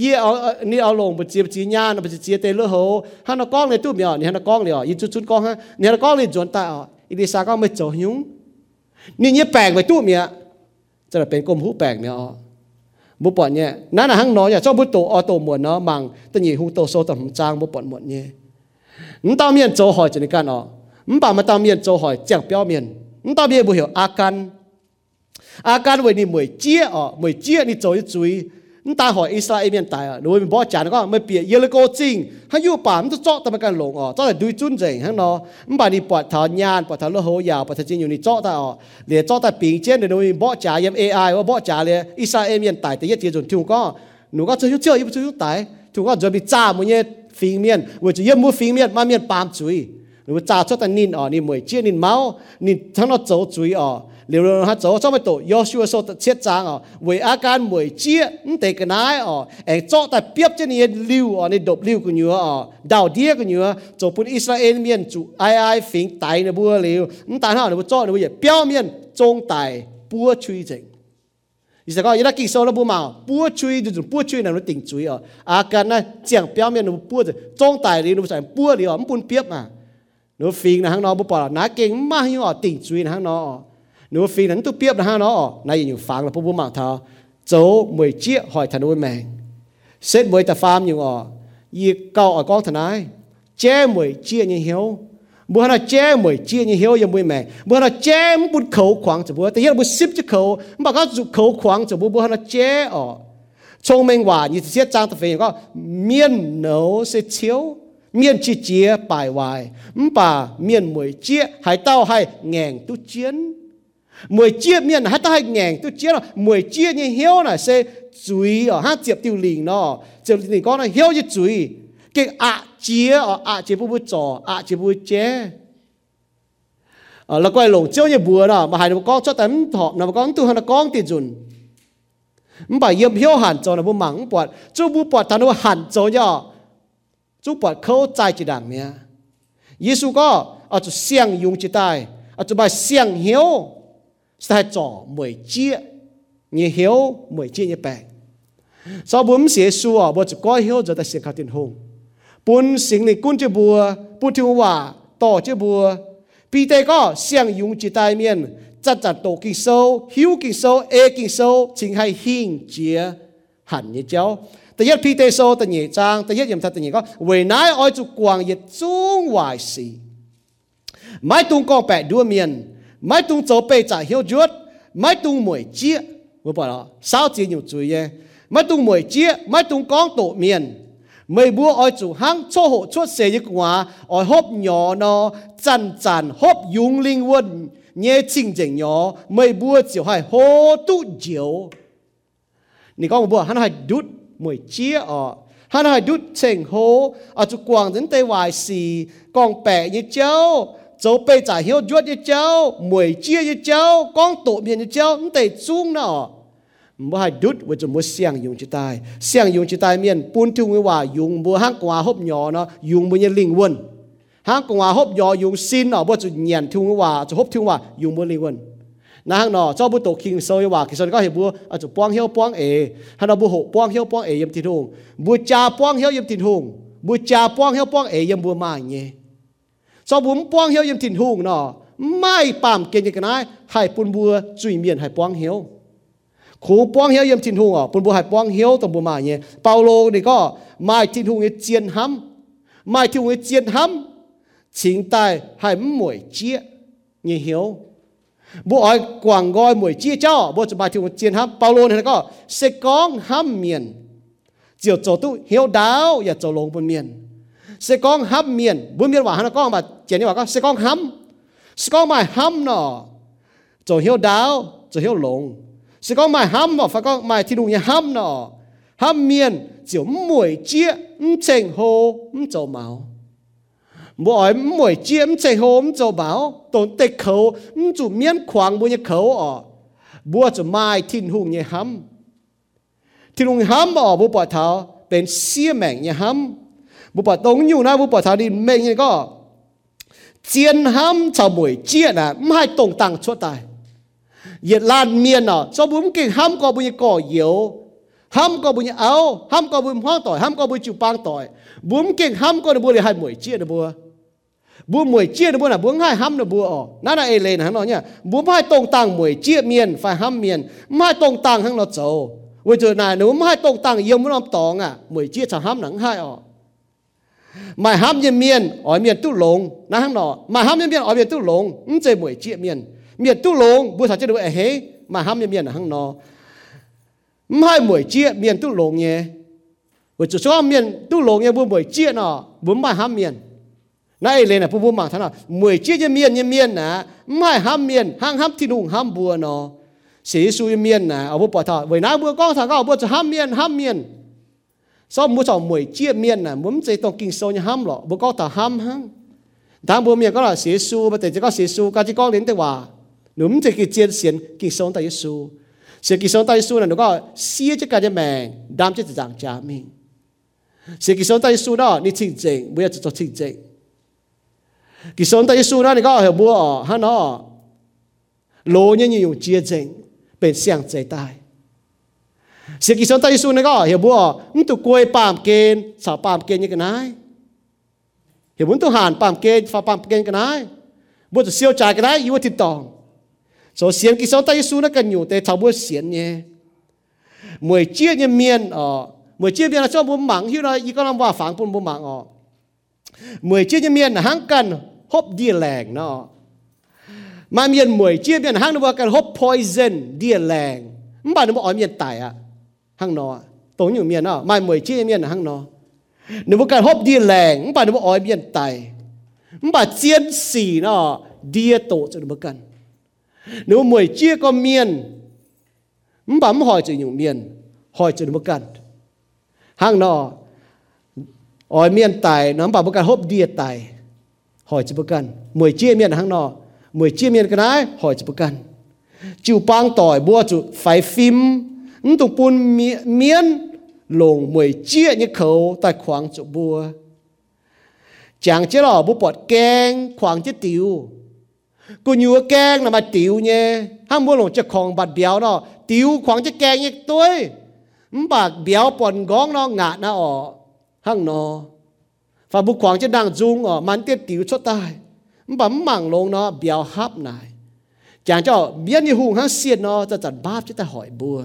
ยี่เอานี่เอาลงบจีบจีญาณบจีเจเตลือโหฮันก้องเลยตู้เมียนี่ฮันก้องเลยอ่ะยี่จุดจุดก้องฮะนี่ฮันก้องเลยจวนตาอ่ะอีลิซาก็ไม่เจอหิ้งนี่เนี่ยแปลกไปตู้เมียจะเป็นกลมหูแปลกเมียอ่ะบุปผเนี่ยนั่นน่ะหังน้อยอ่ะเจ้าบุตรออโตหมวนเนาะมังตันยี่หูโตโซตําจางบุปผหมดเนี่ยนตาเมียนโจหอยจะในกันอ่ะนป่ามาตาเมียนโจหอยแจกเปียวเมียนนตาเมียนบ่เหี่ยวอาการอาการไว้นี่เหมยเจี้ยอ่ะเหมยเจี้ยนี่โจยจุย ta hỏi Israel miền tây à đối với bỏ chán có mới bịa yêu cô chính hắn yêu bà mình cho tao mà cái lộn ờ cho là đuôi chun rỉnh hắn nó. Mình đi bỏ thảo nhàn bỏ thảo lô hồ giàu bỏ thảo chính nhiều ni cho tao à. để cho tao bình chiến để đối với bỏ chán em AI và bỏ chán để Israel miền tây, thì nhất chỉ dùng thiếu có. Nó có chơi chơi yêu chơi tại chúng có chuẩn bị trả một nhé phiền miền vừa chỉ yêu mua phiền miền mà miền bám chuối อว่าบอกจ่าเลยอิสราเอลเมียนตายแต่ยัดเจียจนทุ่งก็หนูก็จะยุ่งเจ้ายุ่งยุ่งตายทุ่งก็จะมีจ้ามันเนี่ยฟิงเมียนว่าจะเยี่ยมมือฟิงเมียนมาเมียนปามจุยหรือว่าจ้าเจาะแต่นินอ๋อนี่มวยเจียนินเมานี่ทั้งนอโจจุยอ๋อ了了，他做做乜做？要求说切章哦，为阿间为接唔得个奶哦，诶做但别只你溜哦，你读溜个样哦，到啲个样做本以色列面做ai ai phiền đại你不了，咁但系你会做你会表面中大不吹正。意思讲，伊拉技术都不嘛，不吹就不吹，那种顶嘴哦。阿间呢讲表面你不着，中大你你不想不了，唔本别嘛。 nếu phi là hàng nó bố bỏ ná kinh mà hiểu ở tỉnh truy là hàng nó. Nếu phi nắng tu biết là hàng nó này phang là bố bố mạng thờ. Chỗ mười chiếc hỏi thần ôi mèn xét mười tà pham nhiều ở y cầu ở con thần ai che mười chia như hiếu. Bữa nào che mười chia như hiếu như mười mẹ. Bữa nào che bút khẩu khoảng cho bữa tự nhiên bút ship cho khẩu mà các dụ khẩu khoảng cho bữa bữa nào che ở. Trong mình hòa như thế trang tập về có miên nấu sẽ chiếu miền chi chia bài hoài bà miền mười chia hải tao hay ngàn tu chiến. mười chia miền hải tao hay ngàn tu chiến là mười chia như hiếu là sẽ chuối ở hát tiệp tiêu lìn nó tiệp lìn con là hiếu như chuối cái ạ chia ở ạ chia bút bút trò, ạ chia bút chế ở ờ, là quay lồng chiếu như bùa đó, mà hai đứa con cho tấm thọ nào con tu hơn là con tiền dùn. Mà bà yếm hiếu hẳn cho nó bút mắng, bọt, chú bút bọt thằng nó hẳn cho nhau chú bỏ khâu trái chỉ đảng mía Giêsu có ở chỗ xiang dùng chỉ tài, ở chỗ bài xiang hiếu. Sai trò mười chia. Như hiếu mười chia như bè sau bốn xế ở bộ chỗ có hiếu rồi ta sẽ khảo tiền hùng. Bốn sinh này cún chưa bùa. Bốn thiếu hòa tỏ chưa bùa. Bị tê có xiang dùng chỉ tài miền. Chặt chặt tổ kinh sâu hiếu kinh sâu ê kinh sâu chính hay hình chia hẳn như cháu. 第一 P 第数第二章第一任ทั第二个为乃爱做光热中坏事，买东江白多面。ไม่ตุงโจไปจ่ายเหี่ยวจุดไม่ตุงหมวยเจี๊ยบ่ปล่อยหรอสาวจีนอยู่จุยเย่ไม่ตุงหมวยเจี๊ยไม่ตุงก้องโตเมียน mấy bữa oi chủ hang cho hộ chuột xe như quả oi hộp nhỏ nó chăn chăn hộp dùng linh quân nhé chinh chỉnh nhỏ mấy bữa chiều hai hô tu chiều 你讲我不，hắn hay đút mùi chia ở. Hắn hãy đút chỉnh hố ở chỗ quảng đến tây hoài xì còn bẻ như cháu cháu bê trả hiếu chuột như cháu mùi chia như cháu, con tụm miền như cháu nó tây chung nọ. Mua hai đút, với chỗ mua xiang dùng chữ tai. Xiang dùng chữ tai miền pun thu người hòa dùng mua hang quả hộp nhỏ nó, dùng mua như linh quân. Hang quả hộp nhỏ dùng xin nọ với chỗ nhàn thu người hòa cho hộp thu hòa dùng mua linh quân. นาะยุงบ่ยังลิงวนฮักกว่าฮบหยอยุงซินเนาะบ่จะเนียนทุ่งว่าจะฮบทุ่งว่ายุงบ่ลิงวนนะฮักเนาะเจ้าบ่ตกคิงโซยว่าคิสนก็เห็นบ่อาจจะป้องเหี่ยวป้องเอฮันเอาบ่โหป้องเหี่ยวป้องเอยยมติทุ่งบ่จาป้องเหี่ยวยมติทุ่งบ่จาป้องเหี่ยวป้องเอยยมบ่มาเงี้ยเจ้าบุมป้องเหี่ยวยมติทุ่งเนาะไม่ปามเก่งกันนะให้ปุนบัวจุยเมียนให้ป้องเหี่ยว khú quang hiếu yếm tin hùng à bùn bù hai quang hiếu tổng bù mà nhé Paulo này có mai tin hùng ấy chiến hăm mai tin hùng ấy chiến hăm chính tài hai mũi chia như hiếu bố ai quảng gọi mũi chia cho bố cho mai tin hùng chiến hăm Paulo này có sẽ có hăm miền chiều chỗ tu hiếu đáo và chỗ lông bùn miền sẽ có hăm miền bùn miền bảo hắn có mà chiến như bảo có sẽ có hăm sẽ có mai bộ ỏi quảng gọi mỗi chia cho. Bộ bài thiệu chiến hấp. Paulo này có? Sẽ có hâm miền. Chiều chỗ tu hiếu đáo và chỗ lồng bên miền. Sẽ có hâm miền. Buồn miền bảo hắn có mà chiến bảo có. Sẽ có hâm, sẽ có mà hâm nọ. Chỗ hiếu đáo chỗ hiếu lồng sẽ có mà hâm mà phải có mà thi đụng như hâm nọ. Hâm miền. Chiều mỗi chia chèn hồ chỗ máu mỗi mỗi chiếm chạy hôm cho bảo tổn tệ khẩu chủ miên khoảng bùa nhé khẩu ở. Bùa cho mai thiên hùng nhé hâm thiên hùng hâm ở bùa bỏ thảo bên xia mẹng nhé hâm bùa bỏ tông nhu na bùa bỏ thảo đi mẹng nhé có, chiên hâm cho mỗi chia à mai tổng tăng cho tài yết lan miên ở cho bùm kinh hâm có bùa nhé cỏ yếu hâm có bùi áo hâm có bùi hoang tỏi hâm có bùi chịu pang tỏi. Bùm kinh ham có bùi hai mũi chia bùa. บัวมวยเจี๊ยนบัวน่ะบัวง่ายห้ำน่ะบัวอ๋อนั่นน่ะเอเลนหังเนาะเนี่ยบัวไม่ตรงต่างมวยเจี๊ยเมียนฝ่ายห้ำเมียนไม่ตรงต่างหังเนาะเจ้าเวจนายหนูไม่ตรงต่างเยี่ยมน้อมตองอ่ะมวยเจี๊ยจะห้ำหนังให้อ๋อมาห้ำเยี่ยมเมียนอ๋อเมียนตู้หลงนะหังเนาะมาห้ำเยี่ยมเมียนอ๋อเมียนตู้หลงอุ้งเจมวยเจี๊ยเมียนเมียนตู้หลงบัวสาวเจี๊ยดูเอ๋เฮ้มาห้ำเยี่ยมเมียนหังเนาะไม่มวยเจี๊ยเมียนตู้หลงเนี่ยเวจนายเมียนตู้หลงเนี่ยบัวมวยเจี๊ยเนาะบัวไม่ห้ำเมียน đây lên là bố bố mà thằng nào mười chiếc như miên như miên nè, mai ham miên ham ham thịt nung ham bùa nó sĩ su như miên nè, ở bố bảo thọ với nãy bữa con thằng nào bố cho ham miên ham miên. Sau bố cho mười chiếc miên nà muốn chơi tông kinh sâu như ham lọ bố con thằng ham ham, thằng bố miên có là sĩ su mà tại chỉ có sĩ su cả chỉ có đến tới hòa. Núm chỉ cái chiến xiên kinh sâu tại Giêsu sĩ kinh sâu tại Giêsu là nó có xia cho cả nhà mèn, đam cho dạng cha mình. Sĩ kinh sâu tại Giêsu đó đi chỉnh chỉnh bây giờ cho chỉnh chỉnh kỳ sống tại Giêsu đó thì có hiểu bùa hả nó lô như dùng chia chính bên xiang chạy tai. Sự kỳ sống tại Giêsu này có hiểu bùa nhưng tụ quay pam kên sao pam kên như cái này. Hiểu muốn tụ hàn pam kên pha pam kên cái này. Bùa tụ siêu trái cái này, yêu thịt tòng. Số xiên kỳ sống tại Giêsu này cần nhiều tê thảo bùa xiên nhé. Mười chia như miên ở, mười chia miên là cho bùa mảng hiểu nó y có làm hòa phản bùa mảng ở. Mười chia như miên là hăng cần hop dia lang no mà miền mùi chia miền hang nó cái hop poison dia lang mà nó bỏ miền tài à hang nó tối nhiều miền nó mà mùi chia miền hang nó. Nếu cái hop dia lang mà nó bỏ miền tài mà chiến sĩ nó dia tổ cho nó cần nếu mùi chia có miền, mà hỏi cho nhiều miền, hỏi cho nó cần hang nó, ở miền tài nó bảo cái hop dia tài hỏi chỉ bất cần mười chia miền hàng nọ. Mười chia miền cái này hỏi chỉ bất cần chịu bang tỏi bua chủ phải phim ứng tụng buôn miên lồng mười chia như khẩu tại khoảng chỗ bua. Chẳng chế lò bố bọt keng khoảng chế tiêu cô nhúa keng là mà tiêu nhé. Hăng mua lồng chế khoảng bạt béo nọ, tiêu khoảng chế keng như tôi. Bạc béo bọt góng nó ngạt nó ở hăng nó và bu quang chứ đang dung ở man tiết tiểu cho tai. Bấm mảng lông nó béo hấp này chàng cho biết như hùng hăng xiên nó ta chặt bắp chứ ta hỏi bùa.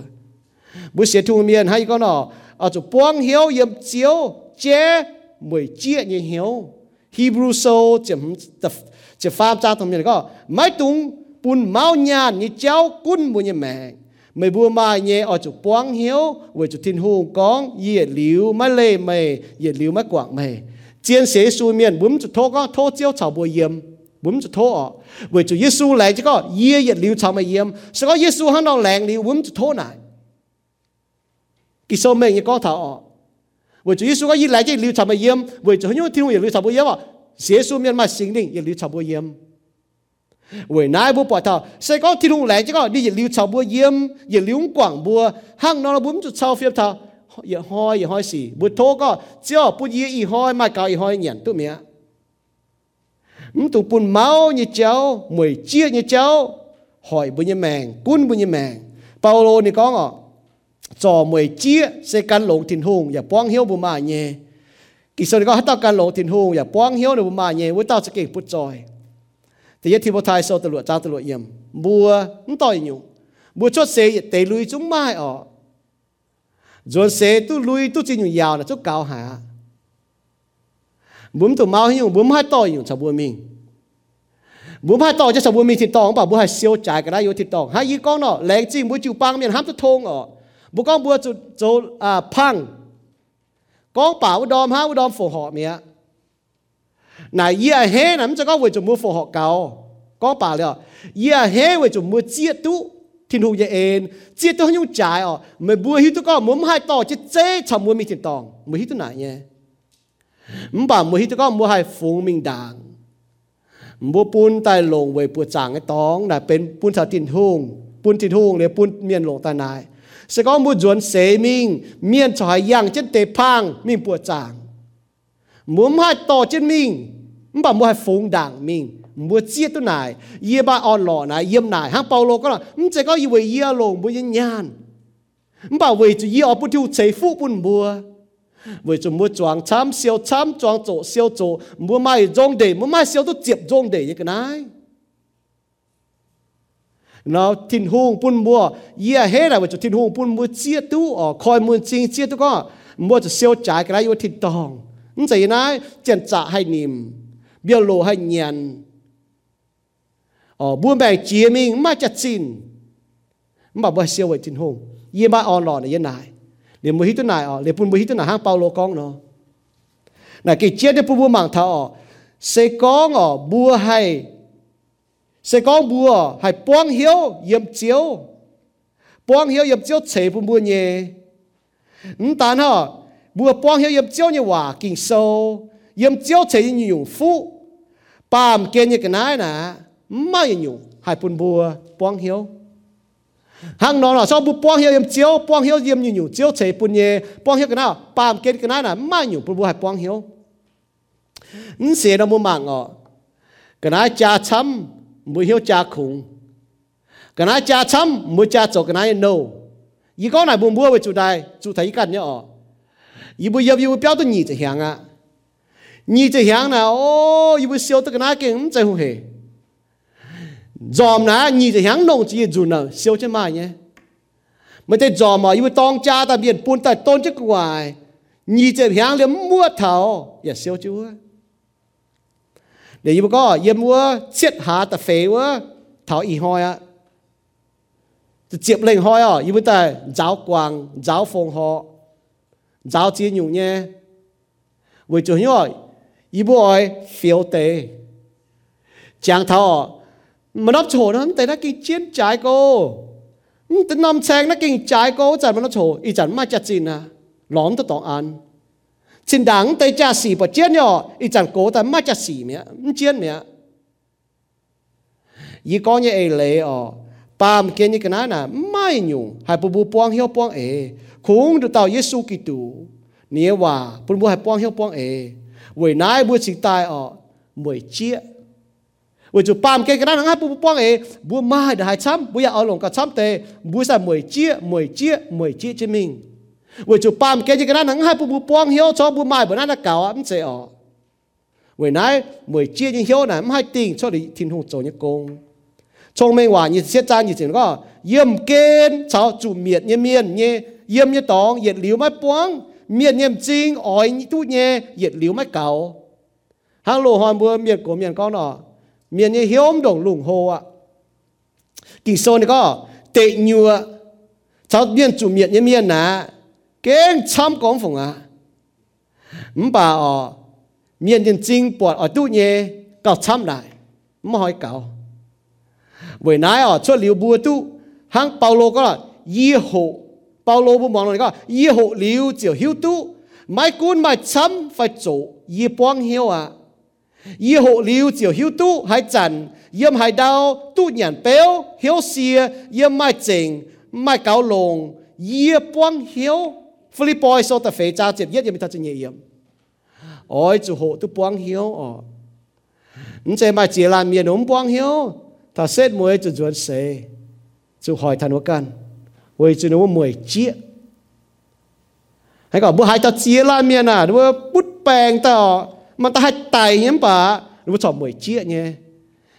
Bùa xiên thùng miền hay có nó ở chỗ buông hiếu yếm chiếu chế mười chia như hiếu. Hebrew so chấm tập chỉ pháp cha thằng mình có, mái tung bùn máu nhàn như cháu cún bùn như mẹ. Mày bùa mai nhẹ ở chỗ buông hiếu, với chỗ thiên hùng con dịa liu mấy lê mày dịa liu mấy quạng mày chiến sĩ su miền bấm chỗ thô có thô chiếu chào bùa yếm bấm chỗ thô ở với chỗ Giêsu lại chứ có ye nhiệt liu chào mày yếm sau có Giêsu hắn đang lẹng liu bấm chỗ thô này cái số mình như có thảo ở với chỗ Giêsu có ye lại chứ liu chào mày yếm với chỗ nhau thiên liu chào bùa yếm à Giêsu miền mà sinh linh nhiệt liu chào bùa yếm nãy bố bỏ thảo sẽ có thiên hùng lại chứ có đi liu chào bùa yếm liu quảng bùa hang nó bấm chỗ chào phiêu thảo 也开也开时，没拖个只有半夜一开咪搞一开人都咩？唔同半猫như cháu, mười chia như cháu, hỏi bao nhiêu mèng, cún bao nhiêu mèng. Paulo này có ngọ, cho mười chia sẽ căn lộn thiên hùng, và quang hiếu bù mà nhé. Kỳ sau này có hát tao căn lộn thiên hùng, và quang hiếu bù mà nhé, với tao sẽ kể bút tròi. Thì nhất thì bộ thai sau tự luận, cháu tự luận yếm, bùa, không tỏi nhủ. Bùa chốt xe, tế lùi chúng mai ở, Rồi xe tu lui, tu chỉ nhung yào là chút cao hả bấm tụ mau nhung bấm hai to nhung sao bùa mình. Bấm hai to cho sao bùa mình thì to bảo bùa hai siêu trái cái đó yêu thì to hai y con nó lẹng chim bùa chịu băng miền ham tu thông ở. Bùa con bùa chỗ chỗ à phăng. Con bảo đom ha đom phù họ mía này, y à hết nắm cho con vừa chỗ mua phù họ cao con bảo là, y à hết về chỗ mua chiết tu thiên hùng ye ên chia to nhung trái ở. Mà bùa hít to có muốn hai to chứ chế chồng mua mi tiền tòng. Mua hít to nãy nhé. Mình bảo mua hít to có, mua hai phùng mình đàng mua bún tai lồng về bùa chàng cái tòng. Là bên bún chào thiên hùng. Bún thiên hùng để bún miền lồng tai nại sẽ có mua chuẩn xế mình. Miền cho hai yang trên tề phang mình bùa chàng muốn hai to trên mình mình bà mua hai phong đảng mình mua chia tu này ye ba on lọ này yếm này hang Paulo có là mình chỉ có yêu ye lô mua yên nhàn mình bảo về chủ ye ở bút tiêu chế phụ bún mua về chủ mua trang chăm siêu chăm trang chỗ siêu chỗ mua mai rong để mua mai siêu tu tiếp rong để như cái này nó thiên hùng bún mua ye hết là về chủ thiên hùng bún mua chia tu ở coi mua chính chia tu có mua cho siêu trái cái này yêu thiên tòng mình chỉ nói chân trả hay niệm biểu lộ hay nhận ở ờ, buôn bè chia mình mà chặt xin mà bơi siêu vậy tin hùng yên mà on lò này yên này để mua hít tu này ở ờ, để buôn mua hít tu này hang Paulo con nó này cái chia để buôn mảng thọ sẽ có ở bua hay sẽ có bua hay quang hiếu yếm chiếu. Quang hiếu yếm chiếu chế buôn buôn gì, nhưng tan hả? Bua quang hiếu yếm chiếu như hòa kinh sâu yếm chiếu chế như dùng phú bàm kia như cái này nè mai nhủ hai pun bùa quang hiếu hàng nó là sau bu quang hiếu yếm chiếu quang hiếu yếm nhủ chiếu chế pun nhẹ quang hiếu cái nào bàm kia cái này nè, mai nhủ pun bùa hai quang hiếu ứng sẽ nó mua mạng ọ cái này cha chấm, mua hiếu cha khủng cái này cha chấm, mua cha chỗ cái này no ý có này buồn bùa về chủ đại chủ thấy cái nhá ọ ý bu yếm yếm biểu tôi nhị chỉ hàng à nhị chỉ hiang nào? Ô, yêu bu siêu tất cả này cái không chạy không hề. Dòm ná nhị thì hiang nông chỉ dù nào siêu trên mai nhé. Mà thế dòm mà, yêu tông cha ta biển buôn ta tôn chức ngoài nhị thì hiang liếm mua thảo. Ya siêu chú để yêu có, yêu mua chết hạ ta phê quá. Thảo y hoi á. Chiếp lên hoi à yêu ta giáo quang giáo phong họ. Giáo chiến nhung nhé. Với chỗ nhoi yêu bôi phiêu tê. Chàng thảo mà nó chỗ nó tại nó kinh chiến trái cô. Ừ, Tự nằm sang nó kinh trái cô, chẳng mà nó chỗ ý chẳng mà chặt chín à lón tới tỏng ăn xin đáng tay cha xỉ bỏ chiến nhỏ ý chẳng cố tại mà chặt xỉ mẹ chiến mẹ. Ý có như ấy lệ ở bàm kia như cái này nè, mai nhung hai bù bù buông hiếu buông ế cũng được tàu Giêsu Kitô nia hòa bù bù hai buông hiếu buông ế วยนายบัวสิตายอ๋อมวยเจี๊ยวยจูปามเกกันนั่งฮะปุ๊บป้องเอบัวมาให้ได้ช้ำบัวอยากเอาลงกับช้ำเตะบัวใส่มวยเจี๊ยมวยเจี๊ยมวยเจี๊ยจิมิงวยจูปามเกจิกันนั่งฮะปุ๊บป้องเหี้ยวชอบบัวมาบัวนั่นนักเก่าอ่ะมันเสียอ๋อวยนายมวยเจี๊ยยังเหี้ยวน่ะไม่ให้ติ่งชอบดิทิ้งหูโจยกงชงไม่หวานยิ่งเสียใจยิ่งเสียก็เยี่ยมเกณฑ์ชาวจูเมียดเยี่ยมเมียนเยี่ยมเยี่ยตองเหยียดหลิวไม่ป้วง miền niềm chính ói tu nhé nhiệt liếu mấy cầu. Hàng lộ hoàn bùa miền của miền con nọ. Miền như hiếu đồng lủng hồ ạ. Kỳ sô này có, tệ nhựa. Cháu miền chủ miền như miền nà kén chăm con phùng à mắm bà ọ miền nhân chính bọt ở tu nhé cầu chăm lại. Mắm hỏi cầu bởi nãy ở chỗ liều bùa tu hàng paulo có là y hộ Paulo bu mong là có y hộ liu chiều hiếu tu mai cún mai chăm phải chỗ y quang hiếu à y hộ liu chiều hiếu tu hay chặn yếm hai đau tu nhàn béo hiếu xìa yếm mai chỉnh mai cáo lồng y quang hiếu Philippi số ta phê cha chết yết yếm ta chân nhẹ yếm ôi chủ hộ tu quang hiếu ờ 唔这买接烂面，我们光晓，他说每就做谁，就害他我干， 为就我每接，hay còn bữa hai ta chia lan miền à bữa bút bèn ta mà ta hai tài nhắm bà bữa chọn mười chia nhé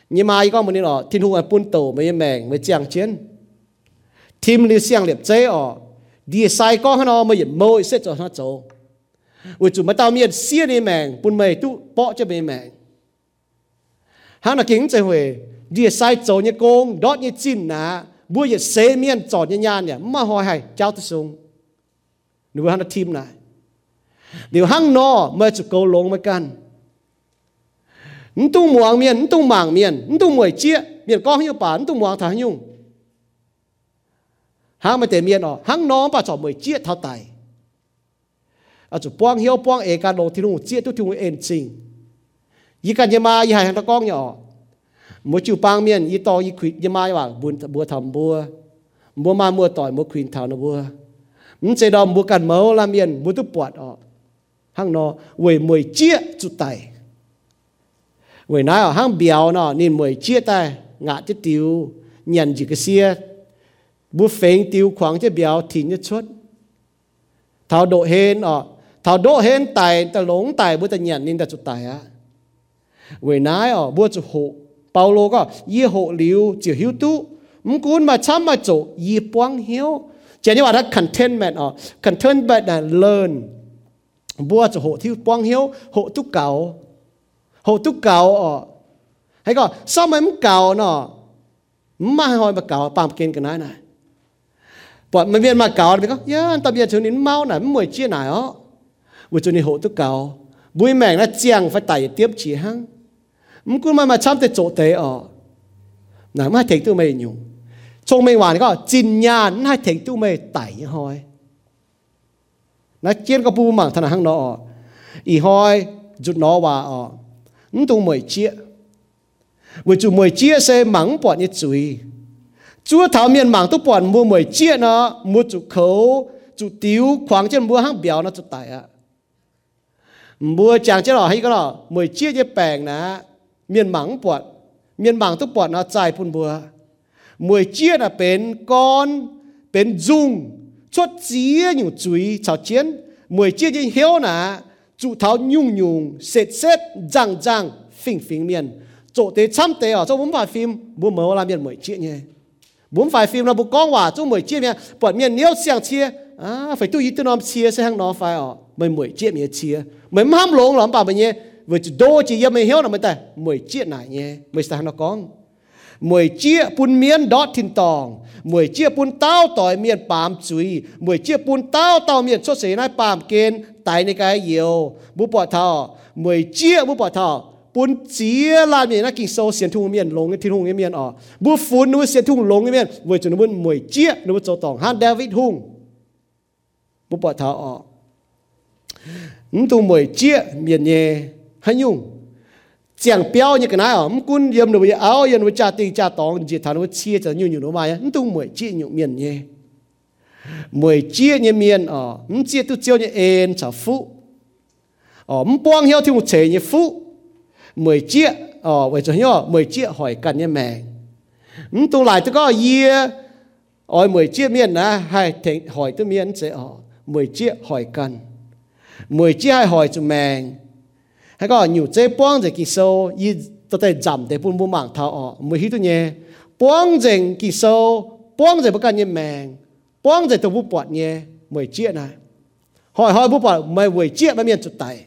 nhưng mà có một điều đó thiên hùng ở bún tổ mấy mèng mấy chàng chiến team li xiang liệp chế ở đi sai có nó mới nhận môi sẽ cho nó chỗ vì chủ mà tao miền xia đi mèng bún mày tu bỏ cho mấy mèng hắn là kính chơi huề đi sai chỗ như công đót như chín nà บัวอย่าเซเมียนจอดยานเนี่ยมาหอยให้เจ้าตุสงหนูฮันทีมนะเดี๋ยวหังนอเมื่อจุกโกลงมากันนตุ้งหมวงเมียนตุ้งหมางเมียนตุ้งหมวยเจี๊ยเมียนก้องหิ้วป่านตุ้งหมวงถางยุ่งหังมาแต่เมียนอ๋อหังน้องป่าจอมวยเจี๊ยเท่าไตอาจุป้องเหี้ยวป้องเอการโลที่นู่เจี๊ยทุกทุกเอ็นจริงยี่กันยามายี่หายหันตะก้องเนี่ยอ๋อ bữa miền chu to wa bun thầm bua bua ma mua tỏi mua khuyên thảo nó bua mình sẽ đom bua cần mẫu làm miền bua tu bọt ọ hang nó về mười chia chu tài về nói ở hang biểu nó nên mười chia tay ngã chứ tiêu nhận chỉ cái xia bua phèn tiêu khoảng chứ biểu thì như chốt thảo độ hên ọ thảo độ hên tài ta lống tài bua ta nhận nên ta chu tài á về nãy ở bữa chủ hộ Paulo có y hộ liu chỉ hiếu tu 唔管 mà chăm mà chỗ y quang hiếu chỉ như vậy là contentment ở contentment là learn bữa chủ hộ thiếu quang hiếu hộ tu cầu hộ tu cầu ở hay có sao mà không cầu nó mà hỏi mà cầu bám kiên cái này này bọn mình viên mà cầu thì có yeah tập biệt chúng nín mau này mới chia này ó vừa cho nên hộ tu cầu bùi mèn là chiang phải tải tiếp chỉ hăng 唔管咪咪参得做地哦，嗱咁系停都未用，聪明话你讲战人系停都未抵开，嗱见个部门同埋行攞哦，而开จุด攞话哦，唔到梅接，为住梅接些猛搏一嘴，做头面猛都搏冇梅接呢，冇住口住屌狂即冇行表呢就大啊，唔冇讲即系喺个咯梅接一病呢。 Miền mảng bọt miền mảng tức bọt nó dài phun bùa mùi chia là bên con bên dung chốt chia nhiều chuối chào chiến. Mùi chia như hiếu nà chủ tháo, nhung nhung sệt sệt răng răng phình phình miền. Chỗ tế chăm tế ở chỗ bốn phải phim, bố mở là miền mùi chia nhé bốn phải phim là bố con hòa chỗ mùi chia miền bọt miền nếu xiang chia. À phải tu ý tư nom chia sẽ hàng nó phải ở mùi mùi chia miền chia. Mùi mắm lông lắm bà mình nhé với đô chỉ yếm hiểu là mới ta? Mười chia nải nhé. Mười sao nó con? Mười chia bún miên đọt thìn tòng, mười chia bún tao tỏi miên pam suy mười chia bún tao tao miên xuất xế nai pam kên tại này cái nhiều bố bỏ thọ, mười chia bố bỏ thọ bún chia là miên nó kinh sâu xiên thung miên lông cái thiên hung cái miên ở bố phun nó xiên thung lông cái miên với cho nó bún mười chia nó bún cho tòng. Han David hung bố bỏ thọ ở tu mười chia miên nhẹ hay nhung. Chẳng béo như cái này ông quân yếm được bây áo yếm với cha tì, cha tòng chỉ thằng nó chia cho nhiều nhiều nó mà nó tung mười chia nhiều miền nhé. Mười chia như miền ở nó chia tu chiêu như en trả phụ ở nó buông heo thì một chế như phụ mười chia ở ờ, vậy cho nhớ, mười chia hỏi cần như mẹ. Nó tu lại tôi có yê ở mười chia miền à hay hỏi tôi miền sẽ ở mười chia hỏi cần. Mười chia hay hỏi cho mẹ hay có nhiều chế bóng giờ kỳ sâu y tôi thấy giảm để bùn bùn mạng thao ọ mười hít tôi nhé bóng giờ kỳ sâu bóng giờ bất cần như mèng bóng giờ tôi bút bọt nhé mười chia này hỏi hỏi bút bọt mười mười chia mà miền chút tay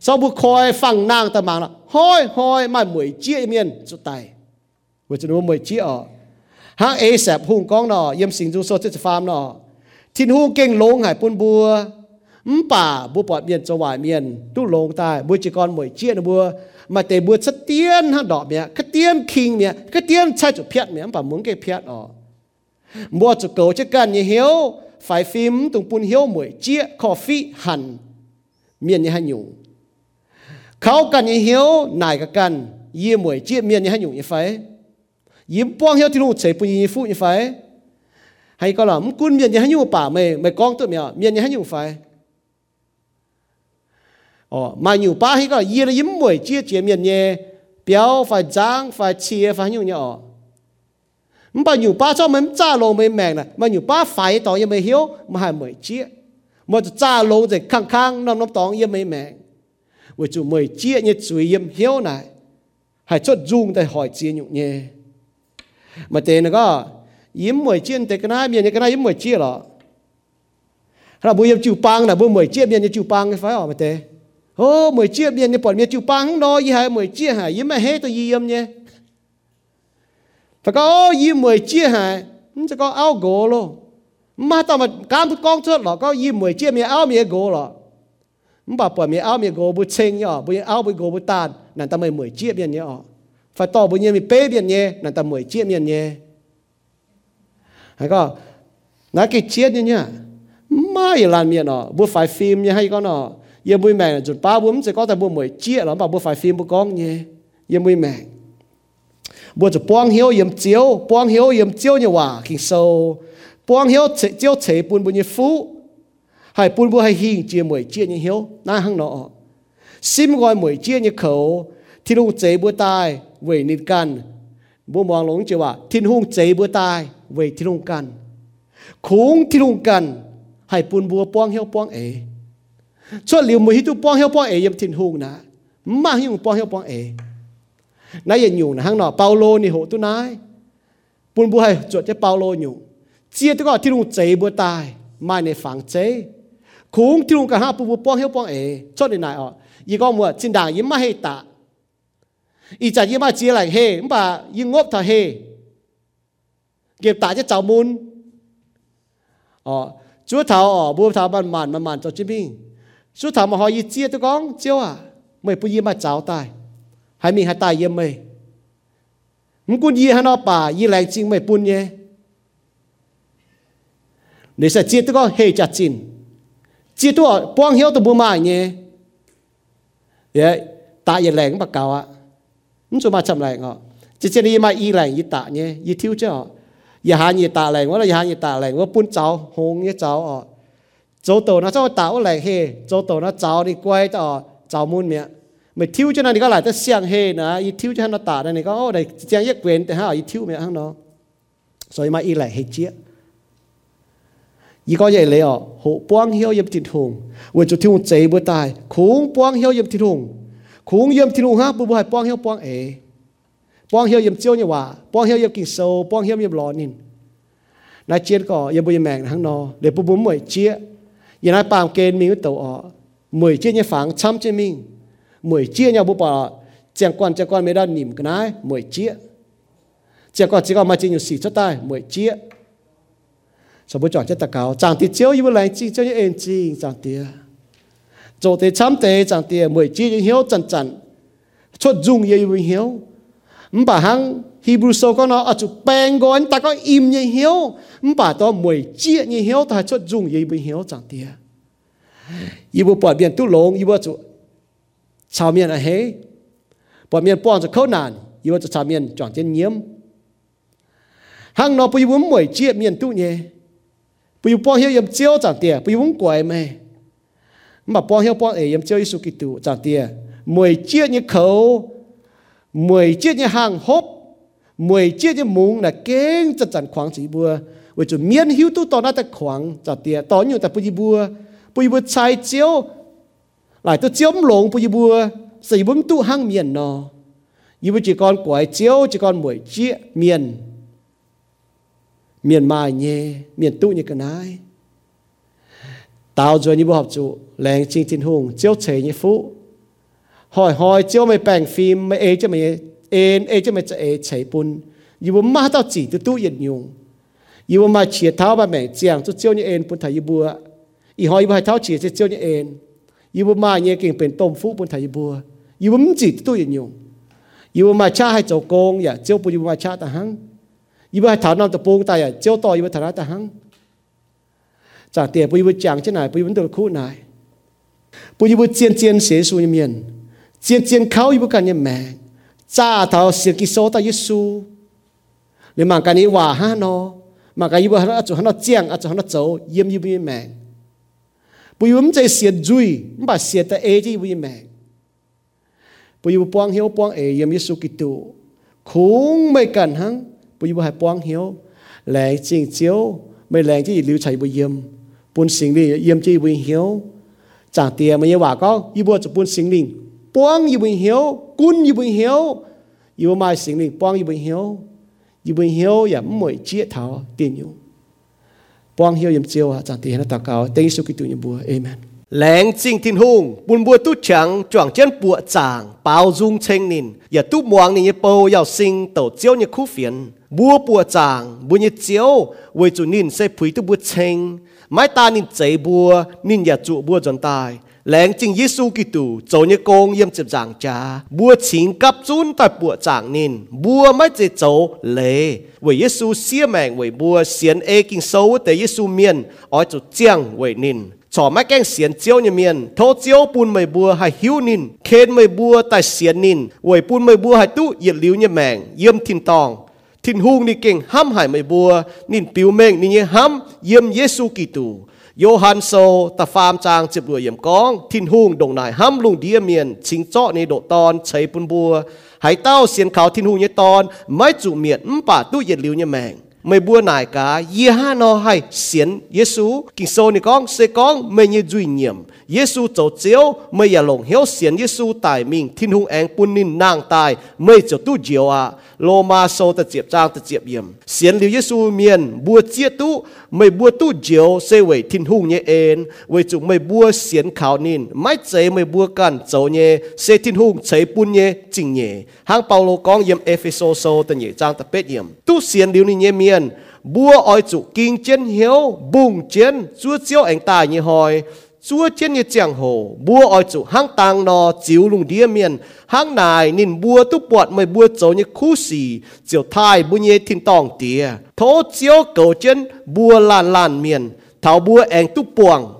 sau bút khoi phẳng nàng ta mạng là hỏi hỏi mà mười chia miền chút tay với chúng nó mười chia ọ hang a sẹp hùng con nọ yếm sinh dung so chết phàm nọ thiên hung kinh lông hải bùn bùa ừm bà bùa bọt miền cho vài miền tu lông tai bùa chỉ con mồi chia nó bùa mà tề bùa chất tiên hang đỏ mẹ cái tiên king mẹ cái tiên chai chủ phiệt mẹ bà muốn cái phiệt ọ bùa chủ cầu chứ cần như hiếu phải phim tung bún hiếu mồi chia coffee hẳn miền như hang nhung เขากันยี่เหียวนายกันยี่มวยเจี๊ยเมียนยี่ให้อยู่ยี่ไฟยิ้มป้องเหียวที่ลูกเฉยปุยยี่ฟูยี่ไฟให้ก็หล่ะมกุนเมียนยี่ให้อยู่ป่าไม่ไม่กองตัวเมียเมียนยี่ให้อยู่ไฟอ๋อมาอยู่ป่าให้ก็ยี่เลยยิ้มมวยเจี๊ยเจียเมียนยี่เปียวไฟจางไฟเชียไฟอยู่เนี่ยอ๋อมันไปอยู่ป่าชอบมันจ้าลงไม่แมงนะมันอยู่ Ờ, 哦，买牛巴迄个伊的因为这见面呢，表 phải giang phải chia phải nhiều nhỏ. Mà nhiều ba cho mình trả lô mình mẹ này, mà nhiều ba phải tỏ như mình hiểu mà hai mới chia. Mà trả lô thì khăng khăng năm năm tỏ như mình mẹ. Vì chủ mới chia như chủ yếm hiểu này. Hãy chốt dung để hỏi chia nhục nhé. Mà tên là có, yếm mới chia thì cái này miền cái này yếm mới chiên rồi. Là bùi yếm chịu pang là bùi mới chiên miền như chịu pang phải không mà thế? ô mười chia biển này bọn mẹ chịu băng đó y hay mười chia hả y mà hết tôi y âm nhé. Phải có ô yếm mười chia hả ừ, sẽ có áo gỗ luôn mà tao mà cam tụt con thớt lọ có y mười chia mẹ áo mẹ gỗ lọ. Bà bọn mẹ áo mẹ gỗ bút chênh nhở bút áo bút gỗ bút tàn nàng ta mày mười chia biển nhé phải tỏ bút nhé mày bê biển nhé nàng ta mười chia biển nhé. Hay có nói cái chia nhé nhá. Mai làm miệng nó, bút phải phim nhé hay có nó ye mùi mẹ chút ba bùm sẽ có thể bùm mười chia lắm bà bùm phải phim bùm con nhé. Ye mùi mẹ bùm chút buông hiếu, yếm chiếu. Buông hiếu, yếm chiếu như hòa kinh sâu. Buông hiếu chế chiếu chế bùn bùn như phú? Hay bùn bùn hay hiền, chia mười chia như hiếu? Na hăng nọ. Xim gọi mười chia như khẩu, thì lúc chế bùm tai, về nịt căn bùm mong lống chưa hòa thiên hung chế bùm tai, về thiên hung căn khung thiên hung căn hay bùn bùm buông hiếu buông ấy ช่วยเหลียวมือฮิตุป้องเฮียวป้องเอเยี่มทินหูนะมาฮิวป้องเฮียวป้องเอนายังอยู่นะฮั่งหนอเปาโลนี่โหตุนายปุนบุให้จดจะเปาโลอยู่เจียตัวก็ที่ลุงเจบัวตายมาในฝังเจคุ้งที่ลุงกระห้าปูปูป้องเฮียวป้องเอชดในนายอ๋อยี่ก็มัวจินด่างยิ้มมาให้ตาอีจัดยิ้มมาเจียไหลเฮมบ่ายิ่งงบเถอะเฮเก็บตาจะเจ้ามุนอ๋อจู่เท้าอ๋อบัวเท้าบ้านมันมันมันจ้าจิ้มพิง ะเปาโลอยู่เจียตัวก็ที่ลุงเจบัวตายมาในฝังเจ cũng tiêu cả ha bu bu bong hiếu bong ế cho đến này ọ y con mua chính đảng yếm mà hay ta y chả yếm mà chia lại hê mà y ngốc thà hê kịp ta cho cháu môn ọ chúa thảo ọ bu thảo bàn màn bàn màn cho chim mình chúa thảo mà họ y chia tôi con chiếu à mày bu yếm mà cháu tài hay mình hay tài yếm mày mình cũng y hay nó bà y lại chính mày bún nhé để sẽ chia tôi con hê chặt chín chỉ tu quang hiếu tu bu mai nhé vậy ta yên lạnh bắt cầu ạ không cho mà chậm lạnh họ chỉ chỉ đi mà y lạnh y tạ nhé y thiếu chứ họ y hà y tạ lạnh hoặc là y hà y tạ lạnh hoặc bún cháu hông nhé cháu họ cho tổ nó cho tạo lại he cho tổ nó cháu đi quay tỏ cháu muôn miệng mày thiếu cho nên thì có lại tới xiang he nè y thiếu cho nó tả đây này có ô đây xiang yết quyền thì ha y thiếu miệng hăng nó rồi mà y lại hết chia y có vậy lấy ọ hộ quang hiếu yếm thịt hùng. Vừa chỗ thiếu chế bữa tài khủng quang hiếu yếm thịt hùng. Khủng yếm thịt hùng ha bố bữa quang hiếu quang ế. Quang hiếu yếm chiêu như hòa quang hiếu yếm kinh sâu quang hiếu yếm lọ nín. Nãy chết có, yếm bữa yếm mèn hăng nó để bố bố mới chia ยแมงทั้งนอเลยปุ๊บปุ๊บมวยเจี๊ยยังนายปามเกณฑ์มีตัวอ๋อมวยเจี๊ยเนี่ยฝังช้ำเจี๊ยมิงมวยเจี๊ยเนี่ยบุปผาเจียงกวนเจียงกวนไม่ได้หนิมกันนะมวยเจี๊ยเจียงกวนเจียงกวนมาจีนอยู่สี่ชั่วใต้มวยเจี๊ย sao bữa chọn chất ta cao chẳng thì chiếu yêu lại chi cho những em chi chẳng tia chỗ thì chăm tệ chẳng tia mười chi những hiếu chẳng chẳng chốt dùng yêu hiếu bà hăng Hebrew so có nó, ở chỗ bèn gọi ta có im như hiếu. Bà to mùi chia như hiếu, ta cho dùng như bị hiếu chẳng tia ibu bỏ biển tu lông ibu chỗ chào miền là hế bỏ miền bỏ cho khâu nàn ibu chỗ chào miền chọn trên nhiễm. Hăng nó bây vốn mùi chia miền tu nhé bây bỏ hiếu yếm chiếu chẳng tia bây vốn quậy mày mà bỏ hiếu bỏ ấy yếm chiếu Giêsu tu chẳng tia mùi chia như khẩu mười chiếc như hàng hốp mười chiếc như mùng là kén chặt chặt khoảng chỉ bùa vì chủ miên hiu tu tao nát ta khoảng chặt tiệt tao nhiều ta bùi bùa bùi bùa chai chiếu, lại tôi chiếm lồng bùi bùa sĩ bấm tu hang miền nó nhưng mà chỉ còn quái chiếu, chỉ còn mỗi chiếc miền miền mai nhé miền tu như cái này tao rồi như bộ học chủ lèn chinh thiên hùng, chiếu chế như phụ hỏi hỏi chiếu mày bèn phim mày ê cho mày ên ê cho mày chạy chạy bún dù bố má tao chỉ từ tu yên nhung dù bố má chia tháo bà mẹ chàng cho chiếu như ên bún thầy bùa ý hỏi bà tháo chỉ cho chiếu như ên dù bố má nhẹ kinh bền tôm phú bún thầy bùa dù bố chỉ từ tu yên nhung dù bố má cha hay cháu công dạ chiếu bún dù bố má cha ta hăng dù bố hay tháo nam tập buông tay dạ chiếu to dù bố tháo ta hăng จากเตี๋ยปุยบุจางเช่นไหนปุยบุนตัวคู่ไหนปุยบุเจียนเจียนเสียสูญเมียน เจียนเจียนเขาอยู่กันยังแมงจ้าเท่าเสียกิโซตาเยซูหรือมังกันี้ว่าฮะนอมังกันยี่บ่ฮะอาจจะฮะนอเจียงอาจจะฮะนอโจเยี่ยมยี่บ่ยังแมงปุยมใจเสียจุยมันบาเสียแต่เอจีบ่ยังแมงปุยปวงเหียวปวงเอเยี่ยมเยซูกิตูคงไม่กันฮังปุยบให้ยปวงเหียวแรงจริงเจียวไม่แรงที่ลิวชัยบ่เยี่ยมปุนสิงหนี่เยี่ยมจีบ่เหียวจากเตียมันยัว่าก็ยี่บ่จะปุนสิงหนี่ง buông yêu bình hiếu cun yêu bình hiếu. Yêu mai sinh linh buông yêu bình hiếu. Yêu bình hiếu ya mỗi chia thảo tiền yêu buông hiếu yếm chiêu à chẳng tiền ta cao tên su kitô nhiệm bùa amen. Lãng chính thiên hùng buồn bùa tu chẳng chọn chân bùa chàng bao dung chênh nín ya tu muang nín bầu yào sinh, tổ chiếu như khu phiền bùa bùa chàng bùa như chiếu với chủ nín sẽ phí tu bùa chênh, mái ta nín chế bùa nín ya trụ bùa dọn tài lén chính Giêsu Kitô cho như con yếm chụp giảng cha bua chín cấp chun tại bua giảng nín bua mới chế cháu lệ với Giêsu xia mèn với bua xiên ê kinh sâu tại Giêsu miền ở chỗ chiang với nín cho mấy cái xiên chiếu như miền thô chiếu bùn mày bua hay hiu nín khen mày bua tại xiên nín với bùn mày bua hay tu, yết liu như mèn yếm thìn tòng thìn hung ni kinh hăm hại mày bùa nín biểu mèn nín như hăm yếm Giêsu Kitô โยฮันโซตาฟามจางจิบรวยเยี่ยมกองทินหุงดงนายห้ำลุงเดียเมียนชิงเจาะในโดตอนใช้ปุนบัวหายเต้าเสียนเขาทินหุงเนี่ยตอน ไม่จุเมียนป่าตู้เย็นลิวเนี่ยแมง Mày bua nài cả ye ha no hay xiên Giêsu kinh so này con sẽ con mày như duy nhiệm. Giêsu tổ chiếu mày ya lòng hiếu xiên Giêsu tại mình thiên hung anh quân nín nàng tài mày cho tu diệu à. Lô ma so ta chiệp trang ta chiệp yểm. Xiên liu Giêsu miền bua chia tu. Mày bua tu diệu sẽ về thiên hung nhé en về chủ mày bua xiên khảo nín. Mãi chế mày bua cản dấu nhé sẽ thiên hung chế bún nhé chính nhé hang Paulo con yểm Ephesos so ta nhé trang ta pet yểm. Tu xiên liu ni nhé miền bua oi chủ kinh chiến hiếu, bùng chiến, chúa chiếu anh ta như hỏi chúa chiến như chẳng hồ bua oi chủ hang tàng nò chiếu lùng đĩa miền. Hang nài nên bua tu bọt mới bua chỗ như khu xì, chiều thai bu nhé thiên tòng tía. Thố chiếu cầu chiến bua lan lan miền thảo bua anh tu buồng